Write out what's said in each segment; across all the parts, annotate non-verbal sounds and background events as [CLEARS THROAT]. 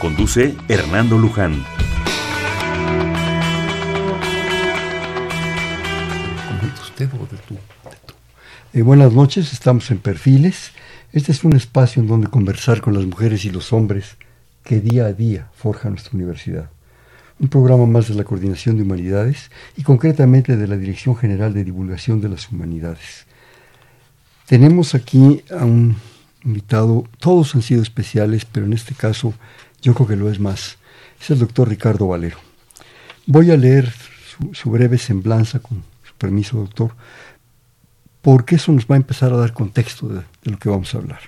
Conduce Hernando Luján. usted o de tú? Eh, buenas noches, estamos en Perfiles. Este es un espacio en donde conversar con las mujeres y los hombres que día a día forjan nuestra universidad. Un programa más de la Coordinación de Humanidades y concretamente de la Dirección General de Divulgación de las Humanidades. Tenemos aquí a un invitado, todos han sido especiales, pero en este caso yo creo que lo es más. Es el doctor Ricardo Valero. Voy a leer su, breve semblanza, con su permiso, doctor, porque eso nos va a empezar a dar contexto de, de lo que vamos a hablar.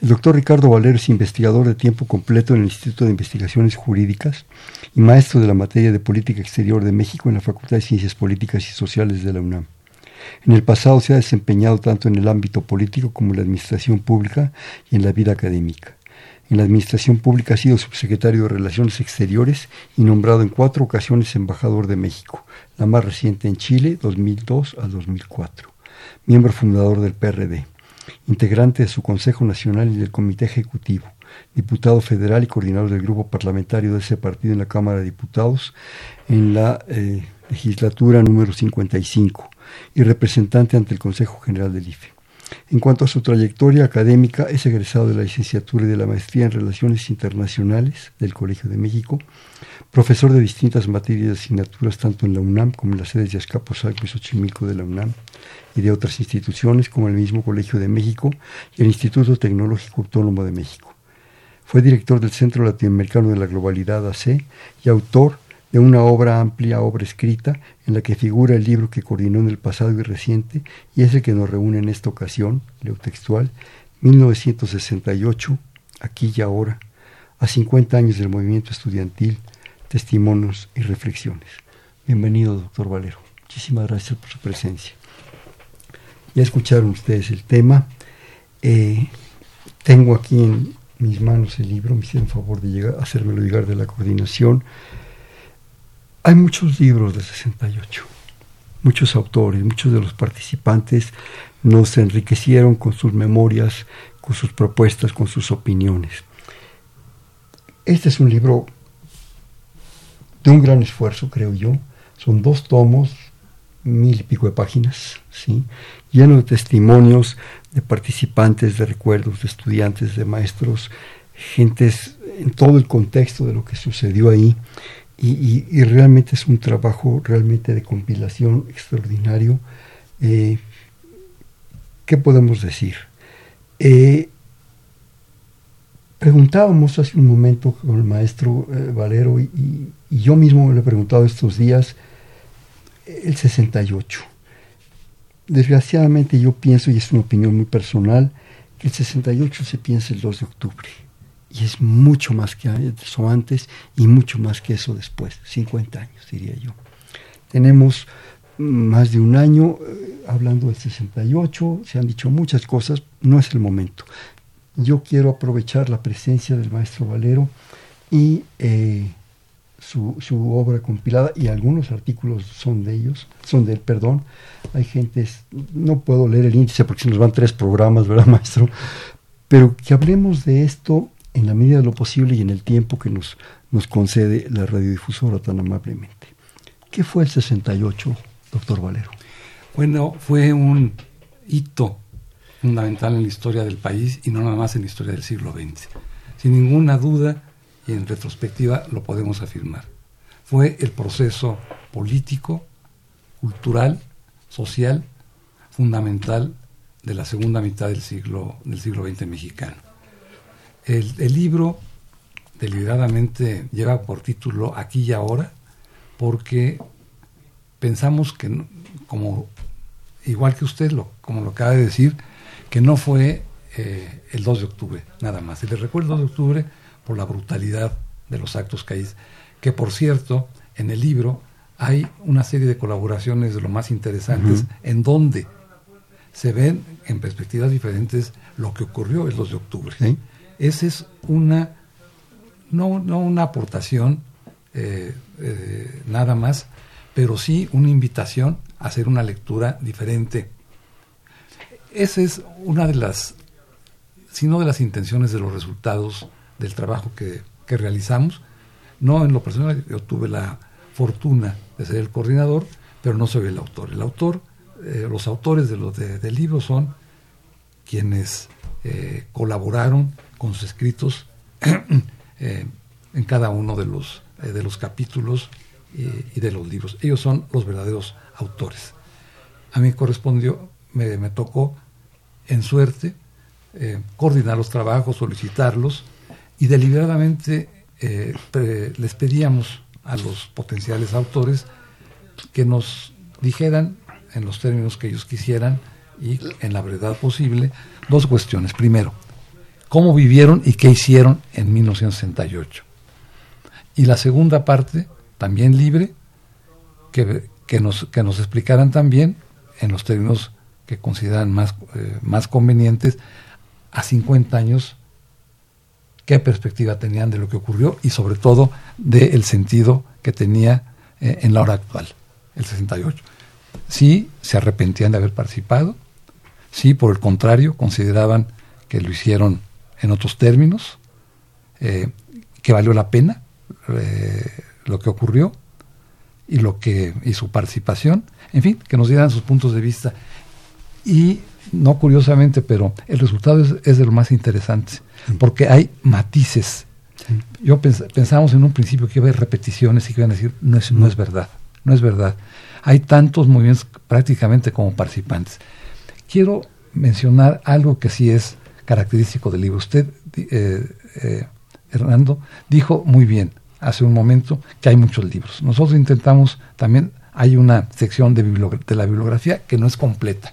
El doctor Ricardo Valero es investigador de tiempo completo en el Instituto de Investigaciones Jurídicas y maestro de la materia de Política Exterior de México en la Facultad de Ciencias Políticas y Sociales de la UNAM. En el pasado se ha desempeñado tanto en el ámbito político como en la administración pública y en la vida académica. En la Administración Pública ha sido subsecretario de Relaciones Exteriores y nombrado en cuatro ocasiones embajador de México, la más reciente en Chile, 2002 al 2004. Miembro fundador del PRD, integrante de su Consejo Nacional y del Comité Ejecutivo, diputado federal y coordinador del grupo parlamentario de ese partido en la Cámara de Diputados en la eh, legislatura número 55 y representante ante el Consejo General del IFE. En cuanto a su trayectoria académica, es egresado de la licenciatura y de la maestría en Relaciones Internacionales del Colegio de México, profesor de distintas materias y asignaturas tanto en la UNAM como en las sedes de Azcapotzalco y Xochimilco de la UNAM y de otras instituciones como el mismo Colegio de México y el Instituto Tecnológico Autónomo de México. Fue director del Centro Latinoamericano de la Globalidad AC y autor de una obra amplia, obra escrita, en la que figura el libro que coordinó en el pasado y reciente, y es el que nos reúne en esta ocasión, leo textual, 1968, aquí y ahora, a 50 años del movimiento estudiantil, testimonios y reflexiones. Bienvenido, doctor Valero. Muchísimas gracias por su presencia. Ya escucharon ustedes el tema. Eh, tengo aquí en mis manos el libro, me hicieron favor de llegar, hacérmelo llegar de la coordinación. Hay muchos libros de 68, muchos autores, muchos de los participantes nos enriquecieron con sus memorias, con sus propuestas, con sus opiniones. Este es un libro de un gran esfuerzo, creo yo. Son dos tomos, mil y pico de páginas, ¿sí? lleno de testimonios de participantes, de recuerdos, de estudiantes, de maestros, gentes en todo el contexto de lo que sucedió ahí y, realmente es un trabajo realmente de compilación extraordinario. Eh, ¿Qué podemos decir? Eh, preguntábamos hace un momento con el maestro eh, Valero y, yo mismo le he preguntado estos días el 68. Desgraciadamente yo pienso, y es una opinión muy personal, que el 68 se piensa el 2 de octubre y es mucho más que eso antes y mucho más que eso después, 50 años diría yo. Tenemos más de un año eh, hablando del 68, se han dicho muchas cosas, no es el momento. Yo quiero aprovechar la presencia del maestro Valero y eh, su, su, obra compilada y algunos artículos son de ellos, son de él, perdón. Hay gente, no puedo leer el índice porque se nos van tres programas, ¿verdad, maestro? Pero que hablemos de esto en la medida de lo posible y en el tiempo que nos, concede la radiodifusora tan amablemente. ¿Qué fue el 68, doctor Valero? Bueno, fue un hito fundamental en la historia del país y no nada más en la historia del siglo XX. Sin ninguna duda y en retrospectiva lo podemos afirmar. Fue el proceso político, cultural, social, fundamental de la segunda mitad del siglo, del siglo XX mexicano. El, libro deliberadamente lleva por título Aquí y ahora, porque pensamos que, como igual que usted, lo, como lo acaba de decir, que no fue eh, el 2 de octubre, nada más. Y le recuerdo el 2 de octubre por la brutalidad de los actos que hay. Que por cierto, en el libro hay una serie de colaboraciones de lo más interesantes en donde se ven en perspectivas diferentes lo que ocurrió el 2 de octubre. Esa es una, no, no una aportación eh, eh, nada más, pero sí una invitación a hacer una lectura diferente. Esa es una de las, si no de las intenciones de los resultados del trabajo que, que realizamos. No en lo personal, yo tuve la fortuna de ser el coordinador, pero no soy el autor. El autor, eh, los autores de los del libro son quienes eh, colaboraron con sus escritos [CLEARS THROAT] eh, en cada uno de los, de los capítulos y, de los libros. Ellos son los verdaderos autores. A mí correspondió, me, me tocó en suerte coordinar los trabajos, solicitarlos y deliberadamente les pedíamos a los potenciales autores que nos dijeran en los términos que ellos quisieran y en la brevedad posible dos cuestiones. Primero, cómo vivieron y qué hicieron en 1968. Y la segunda parte, también libre, que, que, nos, que nos explicaran también en los términos que consideran más, eh, más convenientes a 50 años qué perspectiva tenían de lo que ocurrió y sobre todo del sentido que tenía eh, en la hora actual, el 68. Sí, se arrepentían de haber participado, sí, por el contrario, consideraban que lo hicieron en otros términos, eh, que valió la pena eh, lo que ocurrió y lo que y su participación, en fin, que nos dieran sus puntos de vista. Y no curiosamente, pero el resultado es, de lo más interesante, porque hay matices. Yo pensábamos en un principio que iba a haber repeticiones y que iban a decir, no es, no es verdad, no es verdad. Hay tantos movimientos prácticamente como participantes. Quiero mencionar algo que sí es característico del libro. Usted, eh, eh, Hernando, dijo muy bien hace un momento que hay muchos libros. Nosotros intentamos también, hay una sección de, de la bibliografía que no es completa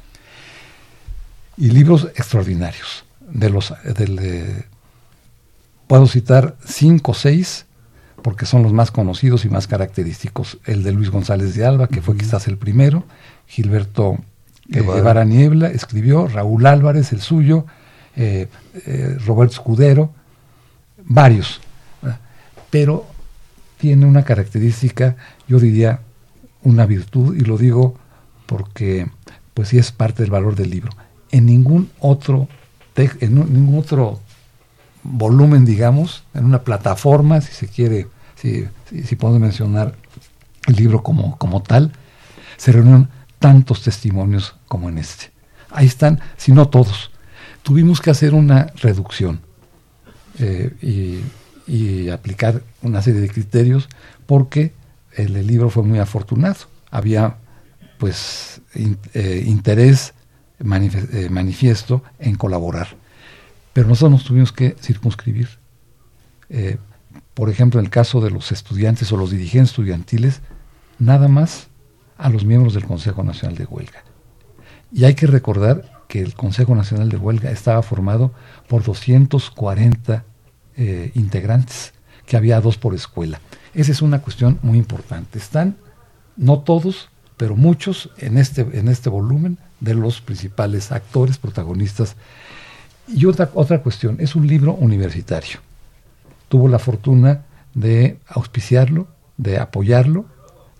y libros extraordinarios. De los, puedo citar cinco o seis, porque son los más conocidos y más característicos. El de Luis González de Alba, que fue quizás el primero, Gilberto eh, Guevara Niebla escribió, Raúl Álvarez, el suyo, eh, eh, Roberto Escudero, varios. Pero tiene una característica, yo diría, una virtud, y lo digo porque pues sí es parte del valor del libro en ningún otro, en ningún otro volumen, digamos, en una plataforma, si se quiere, si, si, podemos mencionar el libro como, como tal, se reunieron tantos testimonios como en este. Ahí están, si no todos. Tuvimos que hacer una reducción eh, y, aplicar una serie de criterios porque el, libro fue muy afortunado. Había pues eh, interés eh, manifiesto en colaborar. Pero nosotros nos tuvimos que circunscribir. Por ejemplo, en el caso de los estudiantes o los dirigentes estudiantiles, nada más a los miembros del Consejo Nacional de Huelga. Y hay que recordar que el Consejo Nacional de Huelga estaba formado por 240 eh, integrantes, que había dos por escuela. Esa es una cuestión muy importante. Están, no todos, pero muchos en este, en este volumen de los principales actores, protagonistas. Y otra, otra cuestión, es un libro universitario. Tuvo la fortuna de auspiciarlo, de apoyarlo,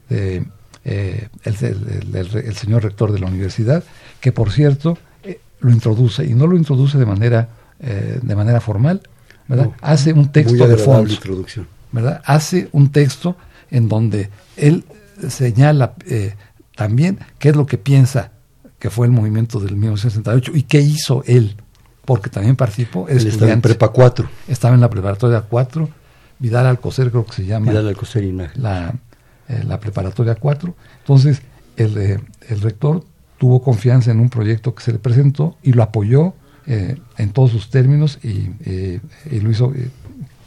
de, eh, el, señor rector de la universidad, que por cierto eh, lo introduce, y no lo introduce de manera, eh, de manera formal, ¿verdad? Hace un texto de fondo. ¿verdad? Hace un texto en donde él señala también qué es lo que piensa que fue el movimiento del 1968 y qué hizo él, porque también participó. Él estaba en Prepa 4. Estaba en la preparatoria 4, Vidal Alcocer creo que se llama. Vidal Alcocer y la, eh, la preparatoria 4. Entonces, el, eh, el, rector tuvo confianza en un proyecto que se le presentó y lo apoyó eh, en todos sus términos y, y lo hizo,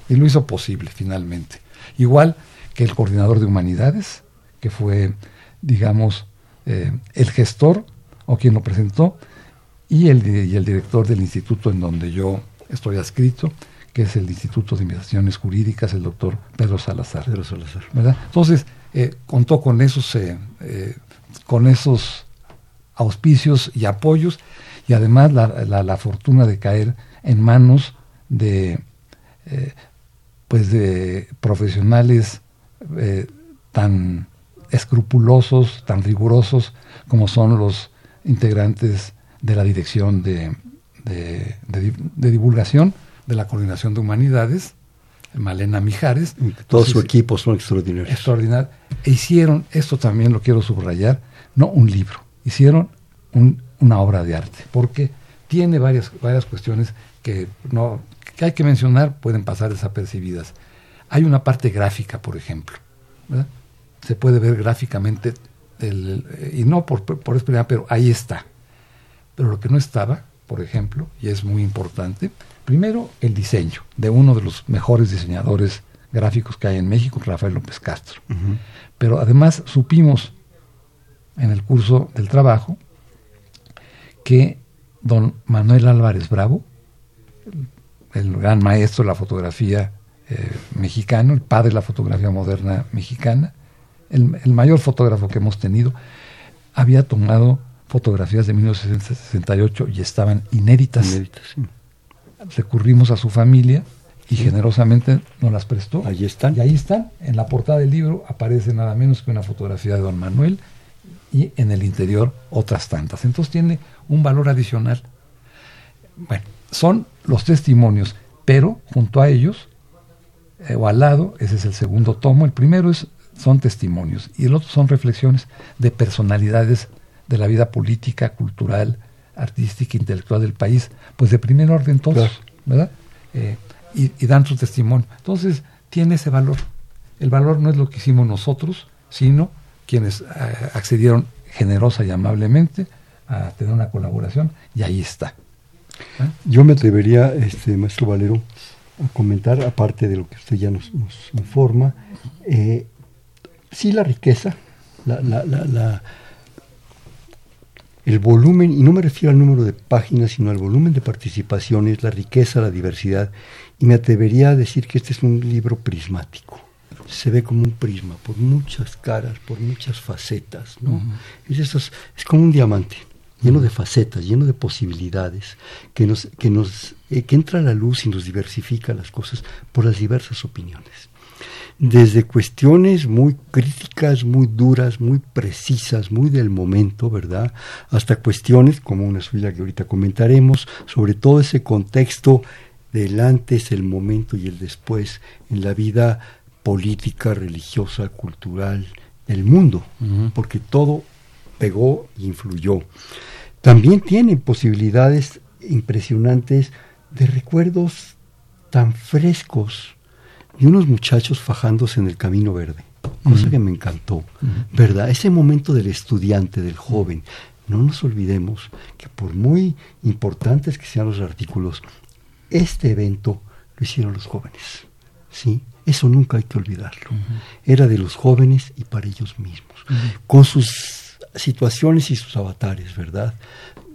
y lo hizo posible finalmente. Igual que el coordinador de humanidades, que fue, digamos, el gestor o quien lo presentó, y el, y el director del instituto en donde yo estoy adscrito, que es el Instituto de Investigaciones Jurídicas, el doctor Pedro Salazar. Pedro Salazar. ¿verdad? Entonces, eh, contó con esos, eh, eh, con esos auspicios y apoyos y además la, la, fortuna de caer en manos de, pues de profesionales tan escrupulosos, tan rigurosos como son los integrantes de la dirección de, de, de divulgación de la Coordinación de Humanidades, Malena Mijares. Todo su equipo son extraordinarios. Extraordinario. E hicieron, esto también lo quiero subrayar, no un libro, hicieron un, una obra de arte, porque tiene varias, varias cuestiones que, no, que hay que mencionar, pueden pasar desapercibidas. Hay una parte gráfica, por ejemplo. ¿verdad? Se puede ver gráficamente, el, y no por, por pero ahí está. Pero lo que no estaba, por ejemplo, y es muy importante, primero el diseño de uno de los mejores diseñadores gráficos que hay en México, Rafael López Castro. Uh -huh. Pero además supimos en el curso del trabajo que don Manuel Álvarez Bravo, el, el gran maestro de la fotografía eh, mexicano, el padre de la fotografía moderna mexicana, el, el mayor fotógrafo que hemos tenido, había tomado fotografías de 1968 y estaban inéditas. Inéditas, sí. Recurrimos a su familia y generosamente nos las prestó. Ahí están. Y ahí están. En la portada del libro aparece nada menos que una fotografía de don Manuel y en el interior otras tantas. Entonces tiene un valor adicional. Bueno, son los testimonios, pero junto a ellos, eh, o al lado, ese es el segundo tomo, el primero es, son testimonios y el otro son reflexiones de personalidades de la vida política, cultural, artística, intelectual del país, pues de primer orden todos, claro. ¿verdad? Eh, y, y, dan su testimonio. Entonces, tiene ese valor. El valor no es lo que hicimos nosotros, sino quienes eh, accedieron generosa y amablemente a tener una colaboración, y ahí está. ¿Eh? Yo me atrevería, este maestro Valero, a comentar, aparte de lo que usted ya nos, nos informa, sí la riqueza, la, la, la, la el volumen, y no me refiero al número de páginas, sino al volumen de participaciones, la riqueza, la diversidad, y me atrevería a decir que este es un libro prismático. Se ve como un prisma, por muchas caras, por muchas facetas, ¿no? Uh -huh. es, esos, es, como un diamante, lleno de facetas, lleno de posibilidades, que, nos, que, nos, eh, que entra a la luz y nos diversifica las cosas por las diversas opiniones desde cuestiones muy críticas, muy duras, muy precisas, muy del momento, ¿verdad? Hasta cuestiones como una suya que ahorita comentaremos, sobre todo ese contexto del antes, el momento y el después en la vida política, religiosa, cultural del mundo, uh -huh. porque todo pegó e influyó. También tiene posibilidades impresionantes de recuerdos tan frescos, y unos muchachos fajándose en el camino verde, cosa uh -huh. que me encantó, uh -huh. ¿verdad? Ese momento del estudiante, del joven. No nos olvidemos que por muy importantes que sean los artículos, este evento lo hicieron los jóvenes, ¿sí? Eso nunca hay que olvidarlo. Uh -huh. Era de los jóvenes y para ellos mismos, con sus situaciones y sus avatares, ¿verdad?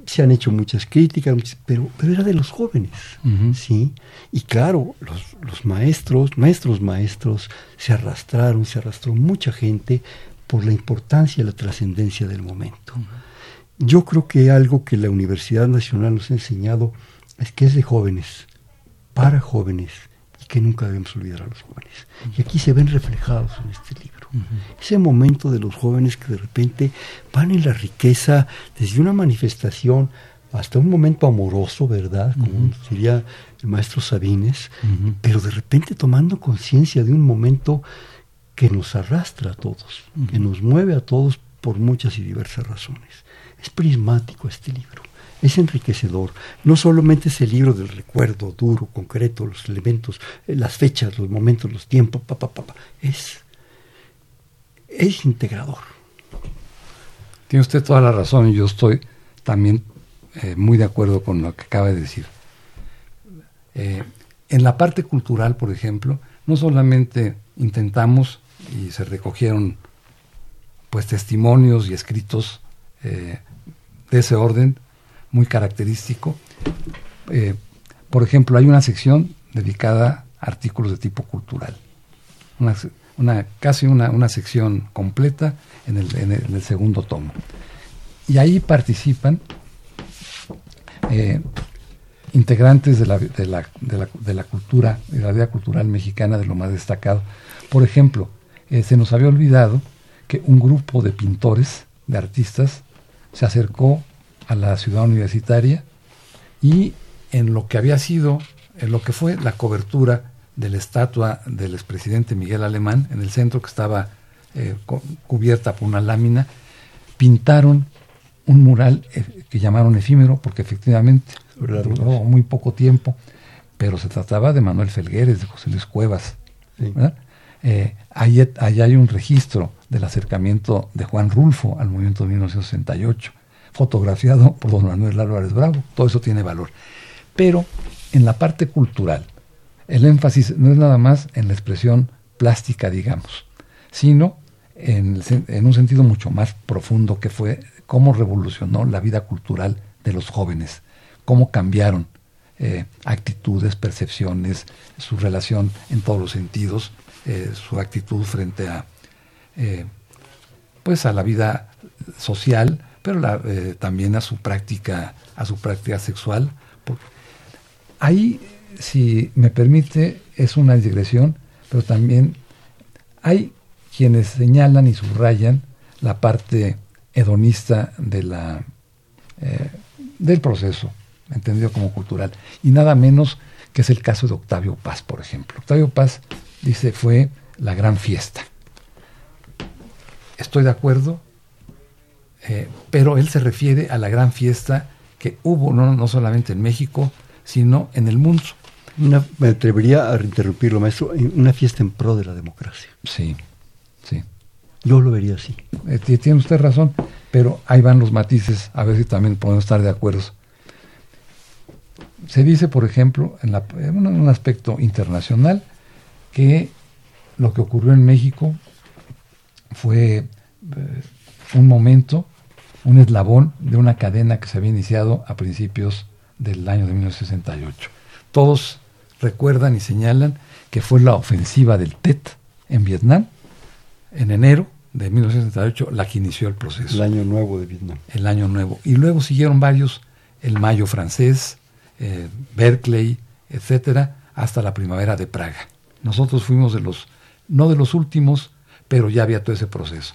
Se han hecho muchas críticas, pero, pero era de los jóvenes, uh -huh. ¿sí? Y claro, los, los, maestros, nuestros maestros, se arrastraron, se arrastró mucha gente por la importancia y la trascendencia del momento. Uh -huh. Yo creo que algo que la Universidad Nacional nos ha enseñado es que es de jóvenes, para jóvenes, y que nunca debemos olvidar a los jóvenes. Y aquí se ven reflejados en este libro. Uh -huh. Ese momento de los jóvenes que de repente van en la riqueza desde una manifestación hasta un momento amoroso, ¿verdad? Como diría el maestro Sabines, uh -huh. pero de repente tomando conciencia de un momento que nos arrastra a todos, que nos mueve a todos por muchas y diversas razones. Es prismático este libro es enriquecedor. No solamente es el libro del recuerdo duro, concreto, los elementos, eh, las fechas, los momentos, los tiempos, pa, pa, pa. es es integrador. Tiene usted toda la razón y yo estoy también eh, muy de acuerdo con lo que acaba de decir. Eh, en la parte cultural, por ejemplo, no solamente intentamos y se recogieron pues testimonios y escritos eh, de ese orden muy característico. Por ejemplo, hay una sección dedicada a artículos de tipo cultural. Una, casi una, sección completa en el, segundo tomo. Y ahí participan eh, integrantes de la, de, la, de, la, cultura, de la vida cultural mexicana de lo más destacado. Por ejemplo, eh, se nos había olvidado que un grupo de pintores, de artistas, se acercó a la ciudad universitaria y en lo que había sido, en lo que fue la cobertura de la estatua del expresidente Miguel Alemán, en el centro que estaba eh, cubierta por una lámina, pintaron un mural eh, que llamaron efímero, porque efectivamente duró muy poco tiempo, pero se trataba de Manuel Felgueres, de José Luis Cuevas. Eh, ahí, hay un registro del acercamiento de Juan Rulfo al movimiento de 1968, fotografiado por don Manuel Álvarez Bravo. Todo eso tiene valor. Pero en la parte cultural, el énfasis no es nada más en la expresión plástica, digamos, sino en, un sentido mucho más profundo que fue cómo revolucionó la vida cultural de los jóvenes, cómo cambiaron eh, actitudes, percepciones, su relación en todos los sentidos, eh, su actitud frente a, eh, pues a la vida social, pero también a su práctica, a su práctica sexual. Ahí, si me permite, es una digresión, pero también hay quienes señalan y subrayan la parte hedonista de la, eh, del proceso, entendido como cultural, y nada menos que es el caso de Octavio Paz, por ejemplo. Octavio Paz dice fue la gran fiesta. Estoy de acuerdo, eh, pero él se refiere a la gran fiesta que hubo no, no solamente en México, sino en el mundo. Me atrevería a interrumpirlo, maestro, una fiesta en pro de la democracia. Sí, sí. Yo lo vería así. Eh, tiene usted razón, pero ahí van los matices, a ver si también podemos estar de acuerdo. Se dice, por ejemplo, en, un, aspecto internacional, que lo que ocurrió en México fue eh, un momento, un eslabón de una cadena que se había iniciado a principios del año de 1968. Todos recuerdan y señalan que fue la ofensiva del TET en Vietnam en enero de 1968 la que inició el proceso. El año nuevo de Vietnam. El año nuevo. Y luego siguieron varios, el mayo francés, eh, Berkeley, etcétera, hasta la primavera de Praga. Nosotros fuimos de los, no de los últimos, pero ya había todo ese proceso.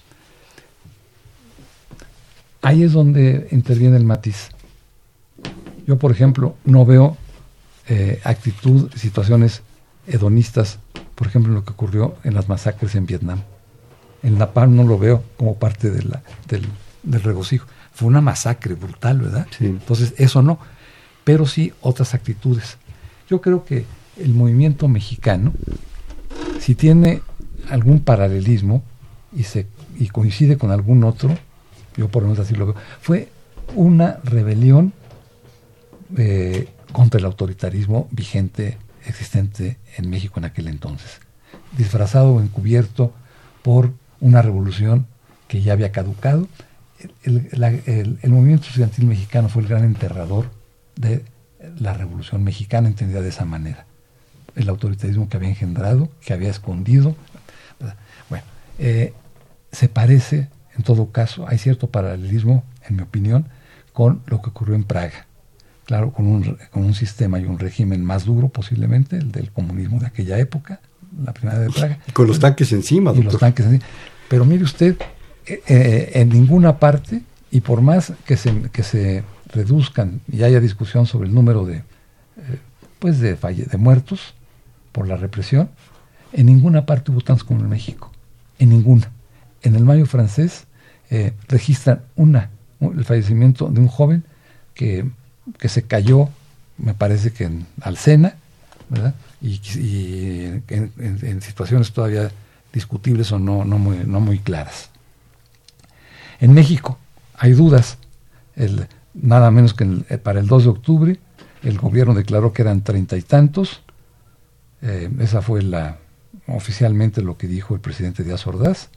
Ahí es donde interviene el matiz. Yo, por ejemplo, no veo eh, actitud, situaciones hedonistas, por ejemplo, lo que ocurrió en las masacres en Vietnam. En La Paz no lo veo como parte de la, del, regocijo. Fue una masacre brutal, ¿verdad? Entonces, eso no. Pero sí otras actitudes. Yo creo que el movimiento mexicano, si tiene algún paralelismo y, se, y coincide con algún otro, yo por lo menos así lo veo, fue una rebelión eh, contra el autoritarismo vigente, existente en México en aquel entonces, disfrazado o encubierto por una revolución que ya había caducado. El, movimiento estudiantil mexicano fue el gran enterrador de la revolución mexicana, entendida de esa manera. El autoritarismo que había engendrado, que había escondido. Bueno, eh, se parece, en todo caso, hay cierto paralelismo, en mi opinión, con lo que ocurrió en Praga. Claro, con un, con un sistema y un régimen más duro posiblemente, el del comunismo de aquella época, la primera de Praga. Y con los tanques encima, doctor. Y los tanques encima. Pero mire usted, eh, eh, en ninguna parte, y por más que se, que se reduzcan y haya discusión sobre el número de, eh, pues de, de muertos por la represión, en ninguna parte hubo tantos como en México. En ninguna. En el mayo francés registran una, el fallecimiento de un joven que, se cayó, me parece que en Alcena, ¿verdad? Y, en, situaciones todavía discutibles o no, no, muy, no muy claras. En México hay dudas. Nada menos que eh, para el 2 de octubre el gobierno declaró que eran treinta y tantos. Eh, esa fue la oficialmente lo que dijo el presidente Díaz Ordaz.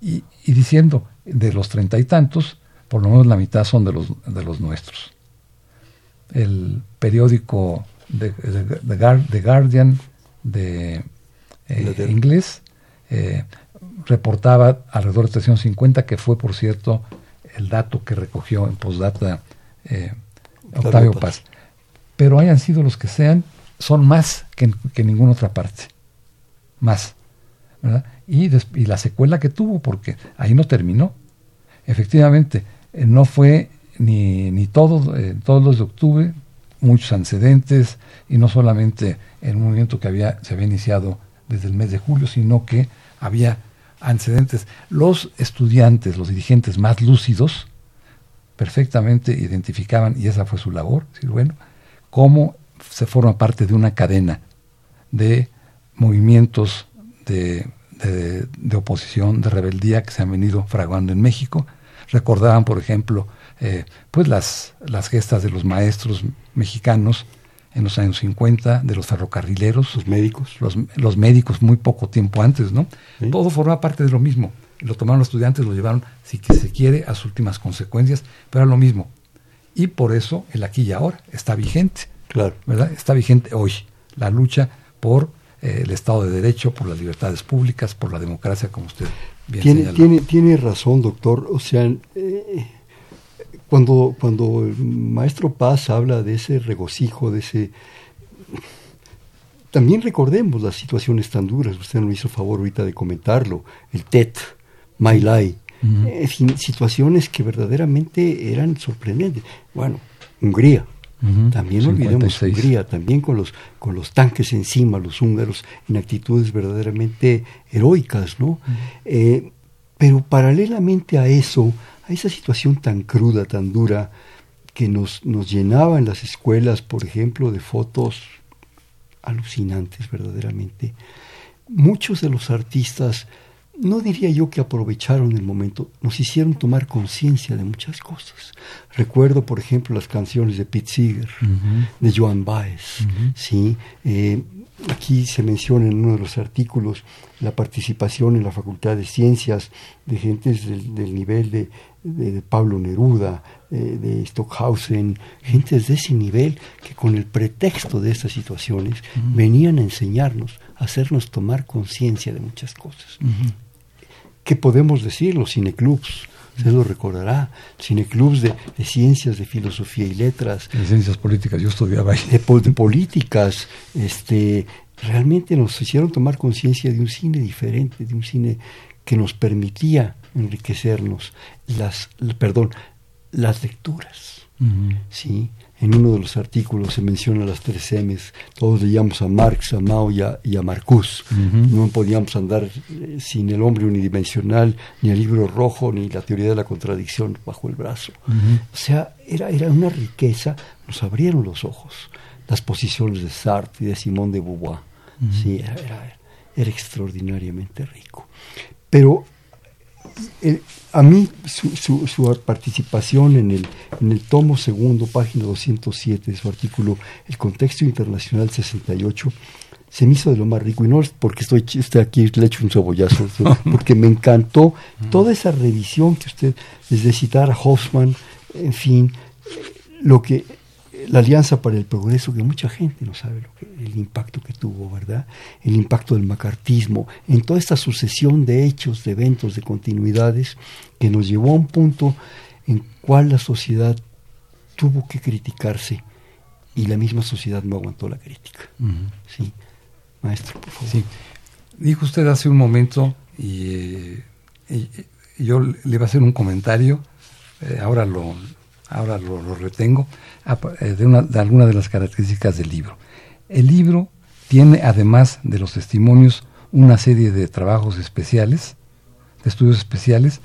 Y, y, diciendo de los treinta y tantos, por lo menos la mitad son de los, de los nuestros. El periódico The, Guardian de eh, inglés eh, reportaba alrededor de 350, que fue, por cierto, el dato que recogió en postdata eh, Octavio Paz. Pero hayan sido los que sean, son más que en, ninguna otra parte. Más. Y, y, la secuela que tuvo, porque ahí no terminó. Efectivamente, eh, no fue ni, ni todos, eh, todos los de octubre, muchos antecedentes, y no solamente en un movimiento que había, se había iniciado desde el mes de julio, sino que había antecedentes. Los estudiantes, los dirigentes más lúcidos, perfectamente identificaban, y esa fue su labor, decir, bueno, cómo se forma parte de una cadena de movimientos de, de, oposición, de rebeldía que se han venido fraguando en México. Recordaban, por ejemplo, eh, pues las, las gestas de los maestros mexicanos en los años 50, de los ferrocarrileros. Los médicos. Los, los médicos muy poco tiempo antes, ¿no? Todo forma parte de lo mismo. Lo tomaron los estudiantes, lo llevaron, si que se quiere, a sus últimas consecuencias, pero era lo mismo. Y por eso el aquí y ahora está vigente. Claro. ¿Verdad? Está vigente hoy la lucha por eh, el Estado de Derecho, por las libertades públicas, por la democracia, como usted bien tiene, Tiene, tiene razón, doctor. O sea, eh, cuando, cuando el maestro Paz habla de ese regocijo, de ese... También recordemos las situaciones tan duras, usted no me hizo favor ahorita de comentarlo, el TET, My Lai, situaciones que verdaderamente eran sorprendentes. Bueno, Hungría, también no olvidemos Hungría, también con los, con los tanques encima, los húngaros en actitudes verdaderamente heroicas, ¿no? Eh, pero paralelamente a eso, a esa situación tan cruda, tan dura, que nos, nos llenaba en las escuelas, por ejemplo, de fotos alucinantes verdaderamente. Muchos de los artistas, no diría yo que aprovecharon el momento, nos hicieron tomar conciencia de muchas cosas. Recuerdo, por ejemplo, las canciones de Pete Seeger, de Joan Baez, ¿sí? Eh, Aquí se menciona en uno de los artículos la participación en la Facultad de Ciencias de gentes del, nivel de, Pablo Neruda, eh, de Stockhausen, gentes de ese nivel que con el pretexto de estas situaciones venían a enseñarnos, a hacernos tomar conciencia de muchas cosas. ¿Qué podemos decir? Los cineclubs, usted lo recordará, cineclubs de, de, ciencias, de filosofía y letras. De ciencias políticas, yo estudiaba ahí. De, políticas, este, realmente nos hicieron tomar conciencia de un cine diferente, de un cine que nos permitía enriquecernos, las, perdón, las lecturas, ¿sí? En uno de los artículos se menciona las tres M's. Todos leíamos a Marx, a Mao y a, y Marcuse. No podíamos andar eh, sin el hombre unidimensional, ni el libro rojo, ni la teoría de la contradicción bajo el brazo. O sea, era, era una riqueza, nos abrieron los ojos. Las posiciones de Sartre y de Simone de Beauvoir. Sí, era, era, era extraordinariamente rico. Pero a mí su, su, participación en el, en el tomo segundo, página 207 de su artículo El contexto internacional 68, se me hizo de lo más rico, y no es porque estoy, estoy aquí, le echo un cebollazo, [LAUGHS] porque me encantó toda esa revisión que usted, desde citar a Hoffman, en fin, lo que la Alianza para el Progreso, que mucha gente no sabe lo que, el impacto que tuvo, ¿verdad? El impacto del macartismo, en toda esta sucesión de hechos, de eventos, de continuidades, que nos llevó a un punto en cual la sociedad tuvo que criticarse y la misma sociedad no aguantó la crítica. Sí, maestro, por favor. Sí. Dijo usted hace un momento, y, yo le iba a hacer un comentario, eh, ahora lo, ahora lo, retengo, eh, de, una, de algunas de las características del libro. El libro tiene, además de los testimonios, una serie de trabajos especiales, de estudios especiales,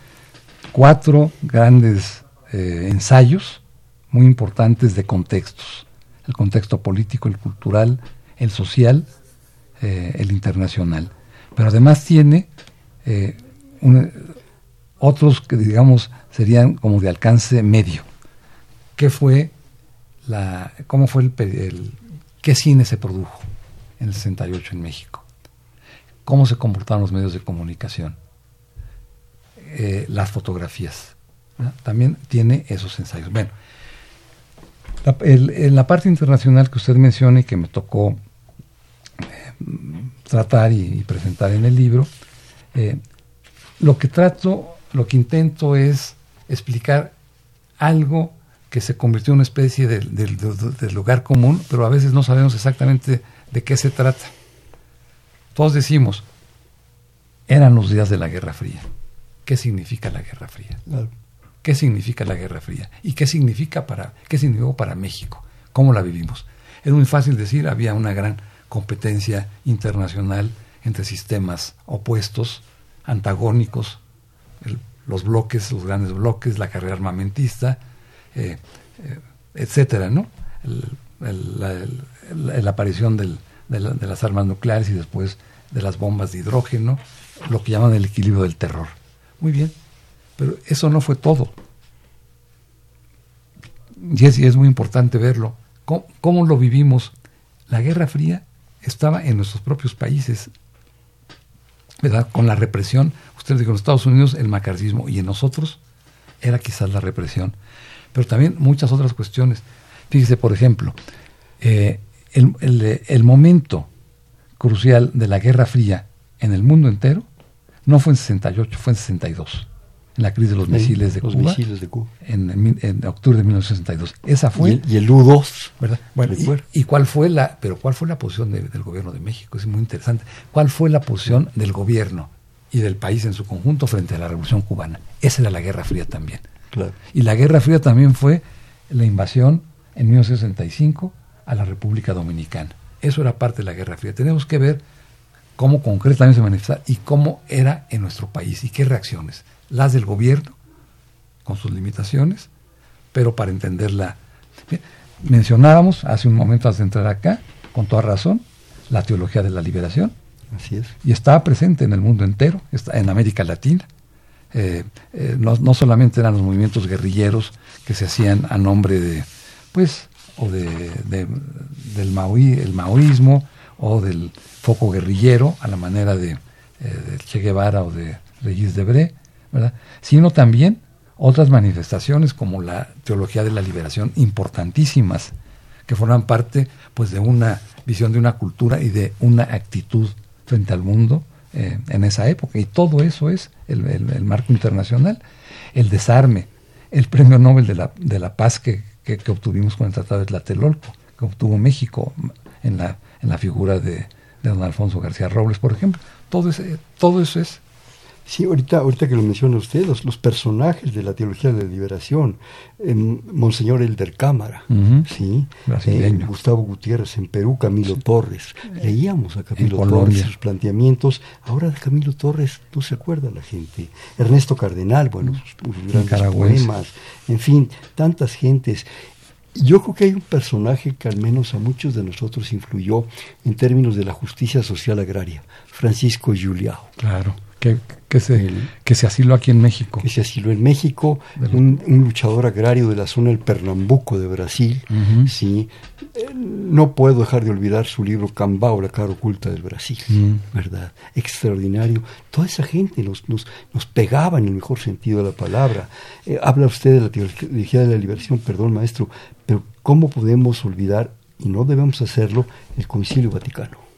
cuatro grandes eh, ensayos muy importantes de contextos. El contexto político, el cultural, el social, eh, el internacional. Pero además tiene otros que digamos serían como de alcance medio qué fue la, cómo fue el, qué cine se produjo en el 68 en México, cómo se comportaron los medios de comunicación, eh, las fotografías. También tiene esos ensayos. Bueno, en la parte internacional que usted menciona y que me tocó eh, tratar y, presentar en el libro, eh, lo que trato, lo que intento es explicar algo que se convirtió en una especie de, lugar común, pero a veces no sabemos exactamente de qué se trata. Todos decimos, eran los días de la Guerra Fría. ¿Qué significa la Guerra Fría? ¿Qué significa la Guerra Fría? ¿Y qué significa para, qué significó para México? ¿Cómo la vivimos? Es muy fácil decir, había una gran competencia internacional entre sistemas opuestos, antagónicos, los bloques, los grandes bloques, la carrera armamentista, eh, eh, etcétera, ¿no? la, aparición de, las armas nucleares y después de las bombas de hidrógeno, lo que llaman el equilibrio del terror. Muy bien, pero eso no fue todo. Y es, muy importante verlo. ¿Cómo, lo vivimos? La Guerra Fría estaba en nuestros propios países, ¿verdad? Con la represión. Usted dijo en Estados Unidos el macarcismo y en nosotros era quizás la represión. Pero también muchas otras cuestiones. Fíjese, por ejemplo, eh, el, el momento crucial de la Guerra Fría en el mundo entero no fue en 68, fue en 62 en la crisis de los misiles de, Cuba, En, octubre de 1962. Esa fue. Y el, U-2. ¿verdad? Bueno, y, cuál fue la, pero cuál fue la posición del gobierno de México? Es muy interesante. ¿Cuál fue la posición del gobierno y del país en su conjunto frente a la Revolución Cubana? Esa era la Guerra Fría también. Claro. Y la Guerra Fría también fue la invasión en 1965 a la República Dominicana. Eso era parte de la Guerra Fría. Tenemos que ver cómo concretamente se manifestaba y cómo era en nuestro país y qué reacciones las del gobierno, con sus limitaciones, pero para entenderla. Mencionábamos hace un momento antes de entrar acá, con toda razón, la teología de la liberación. Así es. Y estaba presente en el mundo entero, está en América Latina. Eh, eh, no, solamente eran los movimientos guerrilleros que se hacían a nombre de, pues, o de, del el maoísmo o del foco guerrillero a la manera de, eh, Che Guevara o de Regis Debré, sino también otras manifestaciones como la teología de la liberación importantísimas que forman parte pues de una visión de una cultura y de una actitud frente al mundo eh, en esa época. Y todo eso es el, marco internacional el desarme el premio Nobel de la, de la paz que, que, obtuvimos con el Tratado de Tlatelolco que obtuvo México en la, en la figura de, de don Alfonso García Robles por ejemplo. Todo, ese, todo eso es Sí, ahorita, ahorita que lo menciona usted, los, personajes de la teología de la liberación, Monseñor Elder Cámara, ¿sí? Eh, Gustavo Gutiérrez en Perú, Camilo Torres. Leíamos a Camilo Torres sus planteamientos. Ahora de Camilo Torres no se acuerda la gente. Ernesto Cardenal, bueno, sus, grandes poemas. En fin, tantas gentes. Yo creo que hay un personaje que al menos a muchos de nosotros influyó en términos de la justicia social agraria, Francisco Juliao. Claro que, que, se, que se asiló aquí en México. Que se asiló en México, un, luchador agrario de la zona del Pernambuco de Brasil. ¿sí? Eh, no puedo dejar de olvidar su libro Cambao, la cara oculta del Brasil, ¿verdad? Extraordinario. Toda esa gente nos, nos, nos, pegaba en el mejor sentido de la palabra. Eh, habla usted de la teología de la liberación, perdón maestro, pero ¿cómo podemos olvidar, y no debemos hacerlo, el Concilio Vaticano?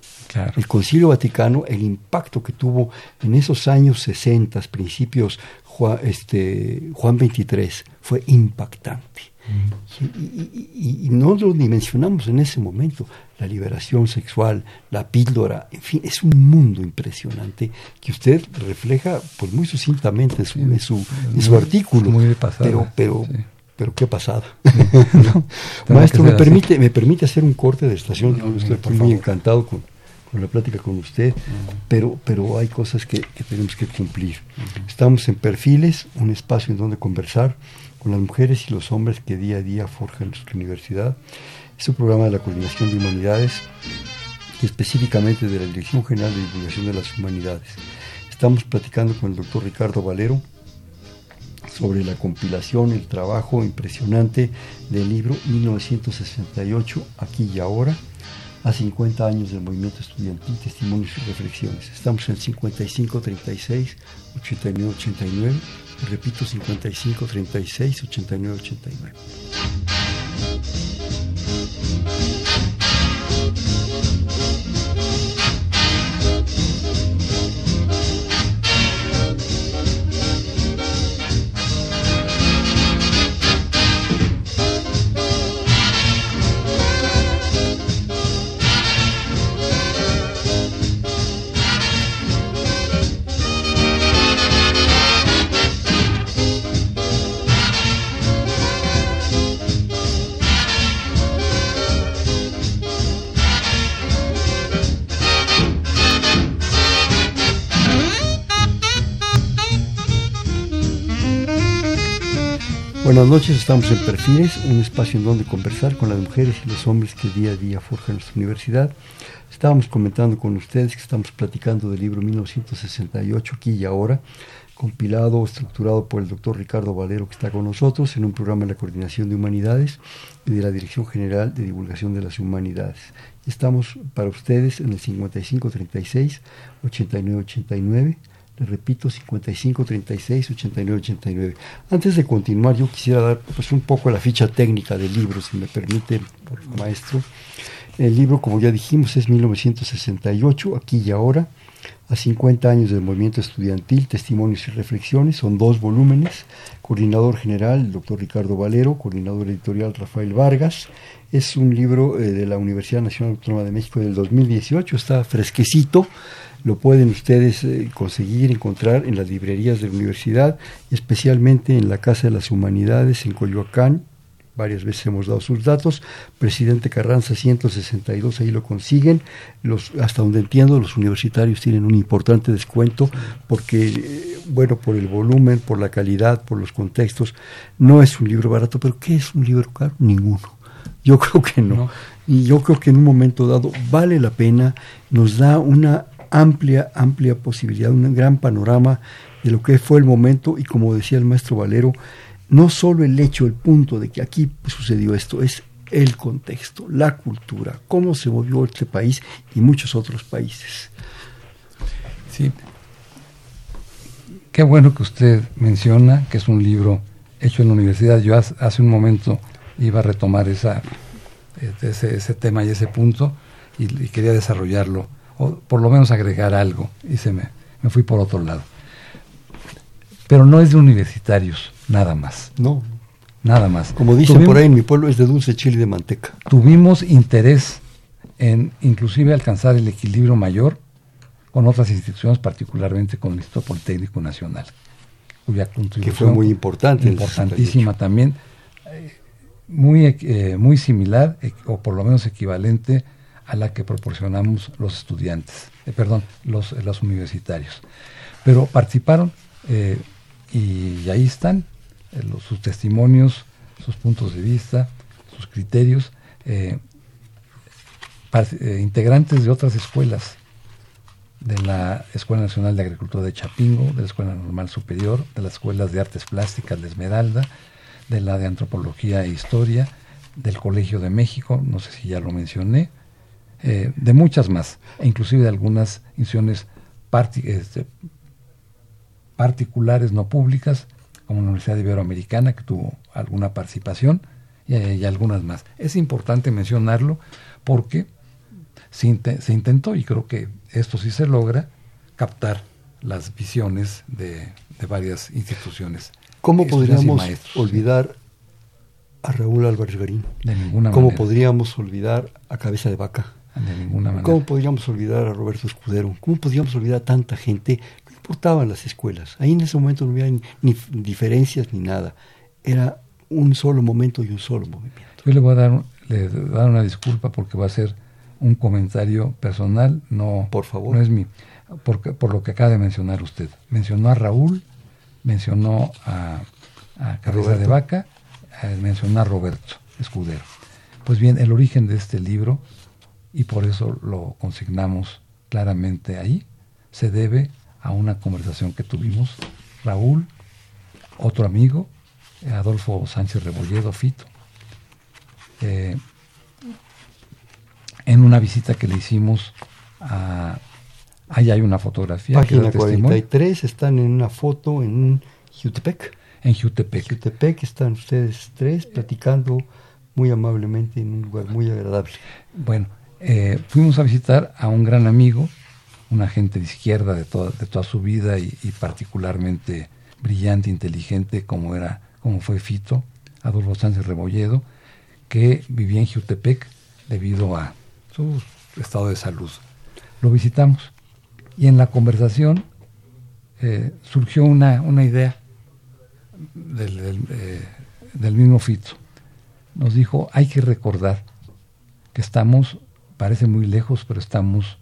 El Concilio Vaticano, el impacto que tuvo en esos años 60, principios Juan, este, Juan 23, fue impactante. Y, no lo dimensionamos en ese momento. La liberación sexual, la píldora, en fin, es un mundo impresionante que usted refleja pues muy sucintamente en su, en su, en su artículo. Muy pero, pero, pero qué pasada. [LAUGHS] Maestro, me permite, me permite hacer un corte de estación. estoy muy encantado con, con la plática con usted, pero, pero hay cosas que, tenemos que cumplir. Estamos en Perfiles, un espacio en donde conversar con las mujeres y los hombres que día a día forjan nuestra universidad. Es un programa de la Coordinación de Humanidades y específicamente de la Dirección General de Divulgación de las Humanidades. Estamos platicando con el doctor Ricardo Valero sobre la compilación, el trabajo impresionante del libro 1968, aquí y ahora, a 50 años del movimiento estudiantil, testimonios y reflexiones. Estamos en 55 36 89 89, repito 55 36 89 89. Buenas noches, estamos en Perfiles, un espacio en donde conversar con las mujeres y los hombres que día a día forjan nuestra universidad. Estábamos comentando con ustedes que estamos platicando del libro 1968, aquí y ahora, compilado, estructurado por el doctor Ricardo Valero, que está con nosotros en un programa de la Coordinación de Humanidades y de la Dirección General de Divulgación de las Humanidades. Estamos para ustedes en el 5536-8989 repito, 55 36 89 89. Antes de continuar, yo quisiera dar pues, un poco la ficha técnica del libro, si me permite, maestro. El libro, como ya dijimos, es 1968, aquí y ahora, a 50 años del movimiento estudiantil, testimonios y reflexiones, son dos volúmenes, coordinador general, el doctor Ricardo Valero, coordinador editorial Rafael Vargas, es un libro eh, de la Universidad Nacional Autónoma de México del 2018, está fresquecito, lo pueden ustedes eh, conseguir, encontrar en las librerías de la universidad, especialmente en la Casa de las Humanidades en Coyoacán. Varias veces hemos dado sus datos. Presidente Carranza 162, ahí lo consiguen. Los, hasta donde entiendo, los universitarios tienen un importante descuento porque, eh, bueno, por el volumen, por la calidad, por los contextos, no es un libro barato, pero ¿qué es un libro caro? Ninguno. Yo [LAUGHS] creo que no. Y yo creo que en un momento dado vale la pena, nos da una amplia, amplia posibilidad, un gran panorama de lo que fue el momento y como decía el maestro Valero, no solo el hecho, el punto de que aquí sucedió esto, es el contexto, la cultura, cómo se movió este país y muchos otros países. Sí. Qué bueno que usted menciona que es un libro hecho en la universidad. Yo hace un momento iba a retomar esa, ese, ese tema y ese punto y quería desarrollarlo o por lo menos agregar algo, y se me, me fui por otro lado. Pero no es de universitarios, nada más. No. Nada más. Como dicen por ahí en mi pueblo, es de dulce chile de manteca. Tuvimos interés en inclusive alcanzar el equilibrio mayor con otras instituciones, particularmente con el Instituto Politécnico Nacional, cuya contribución que fue muy importante, importantísima también, eh, muy, eh, muy similar, eh, o por lo menos equivalente a la que proporcionamos los estudiantes, eh, perdón, los, los, universitarios. Pero participaron eh, y ahí están eh, sus testimonios, sus puntos de vista, sus criterios, integrantes de otras escuelas, de la Escuela Nacional de Agricultura de Chapingo, de la Escuela Normal Superior, de las Escuelas de Artes Plásticas de Esmeralda, de la de Antropología e Historia, del Colegio de México, no sé si ya lo mencioné, eh, de muchas más, e inclusive de algunas instituciones este, particulares no públicas, como la Universidad Iberoamericana, que tuvo alguna participación, y, algunas más. Es importante mencionarlo porque se, intentó, y creo que esto sí se logra, captar las visiones de, varias instituciones. ¿Cómo podríamos olvidar a Raúl Álvarez Garín? De ninguna ¿Cómo podríamos olvidar a Cabeza de Vaca? De ninguna manera. ¿Cómo podríamos olvidar a Roberto Escudero? ¿Cómo podríamos olvidar a tanta gente? No importaban las escuelas. Ahí en ese momento no había ni, diferencias ni nada. Era un solo momento y un solo movimiento. Yo le voy a dar, le dar una disculpa porque va a ser un comentario personal, no, por favor. no es mi, porque, por lo que acaba de mencionar usted. Mencionó a Raúl, mencionó a, a Cabeza de Vaca, eh, mencionó a Roberto Escudero. Pues bien, el origen de este libro y por eso lo consignamos claramente ahí, se debe a una conversación que tuvimos Raúl, otro amigo, Adolfo Sánchez Rebolledo, Fito, eh, en una visita que le hicimos a... Ahí hay una fotografía. Página 43, están en una foto en Jutepec. En Jutepec. Jutepec están ustedes tres platicando muy amablemente en un lugar muy agradable. Bueno, eh, fuimos a visitar a un gran amigo, una gente de izquierda de toda, de toda su vida y, particularmente brillante, inteligente, como, era, como fue Fito, Adolfo Sánchez Rebolledo, que vivía en Jutepec debido a su estado de salud. Lo visitamos y en la conversación eh, surgió una, una idea del, eh, del mismo Fito. Nos dijo, hay que recordar que estamos Parece muy lejos, pero estamos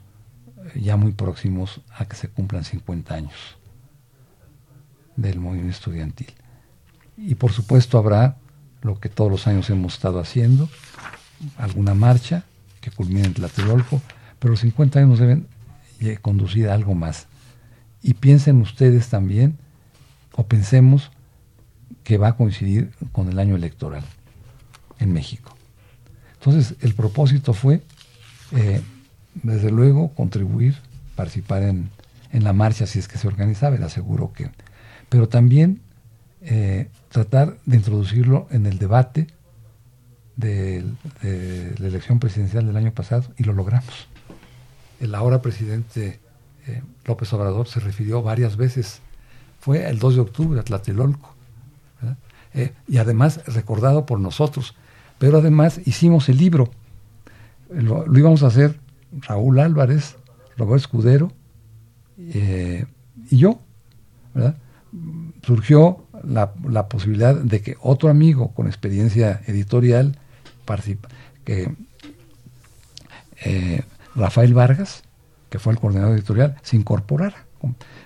eh, ya muy próximos a que se cumplan 50 años del movimiento estudiantil. Y por supuesto habrá lo que todos los años hemos estado haciendo, alguna marcha que culmine en Tlatelolco, pero los 50 años deben conducir a algo más. Y piensen ustedes también, o pensemos que va a coincidir con el año electoral en México. Entonces, el propósito fue, eh, desde luego, contribuir, participar en, en, la marcha si es que se organizaba, le aseguro que, pero también eh, tratar de introducirlo en el debate de, la elección presidencial del año pasado y lo logramos. El ahora presidente eh, López Obrador se refirió varias veces, fue el 2 de octubre a Tlatelolco, y además recordado por nosotros, pero además hicimos el libro, lo, íbamos a hacer Raúl Álvarez, Roberto Escudero y yo, surgió la, posibilidad de que otro amigo con experiencia editorial, que eh, Rafael Vargas, que fue el coordinador editorial, se incorporara.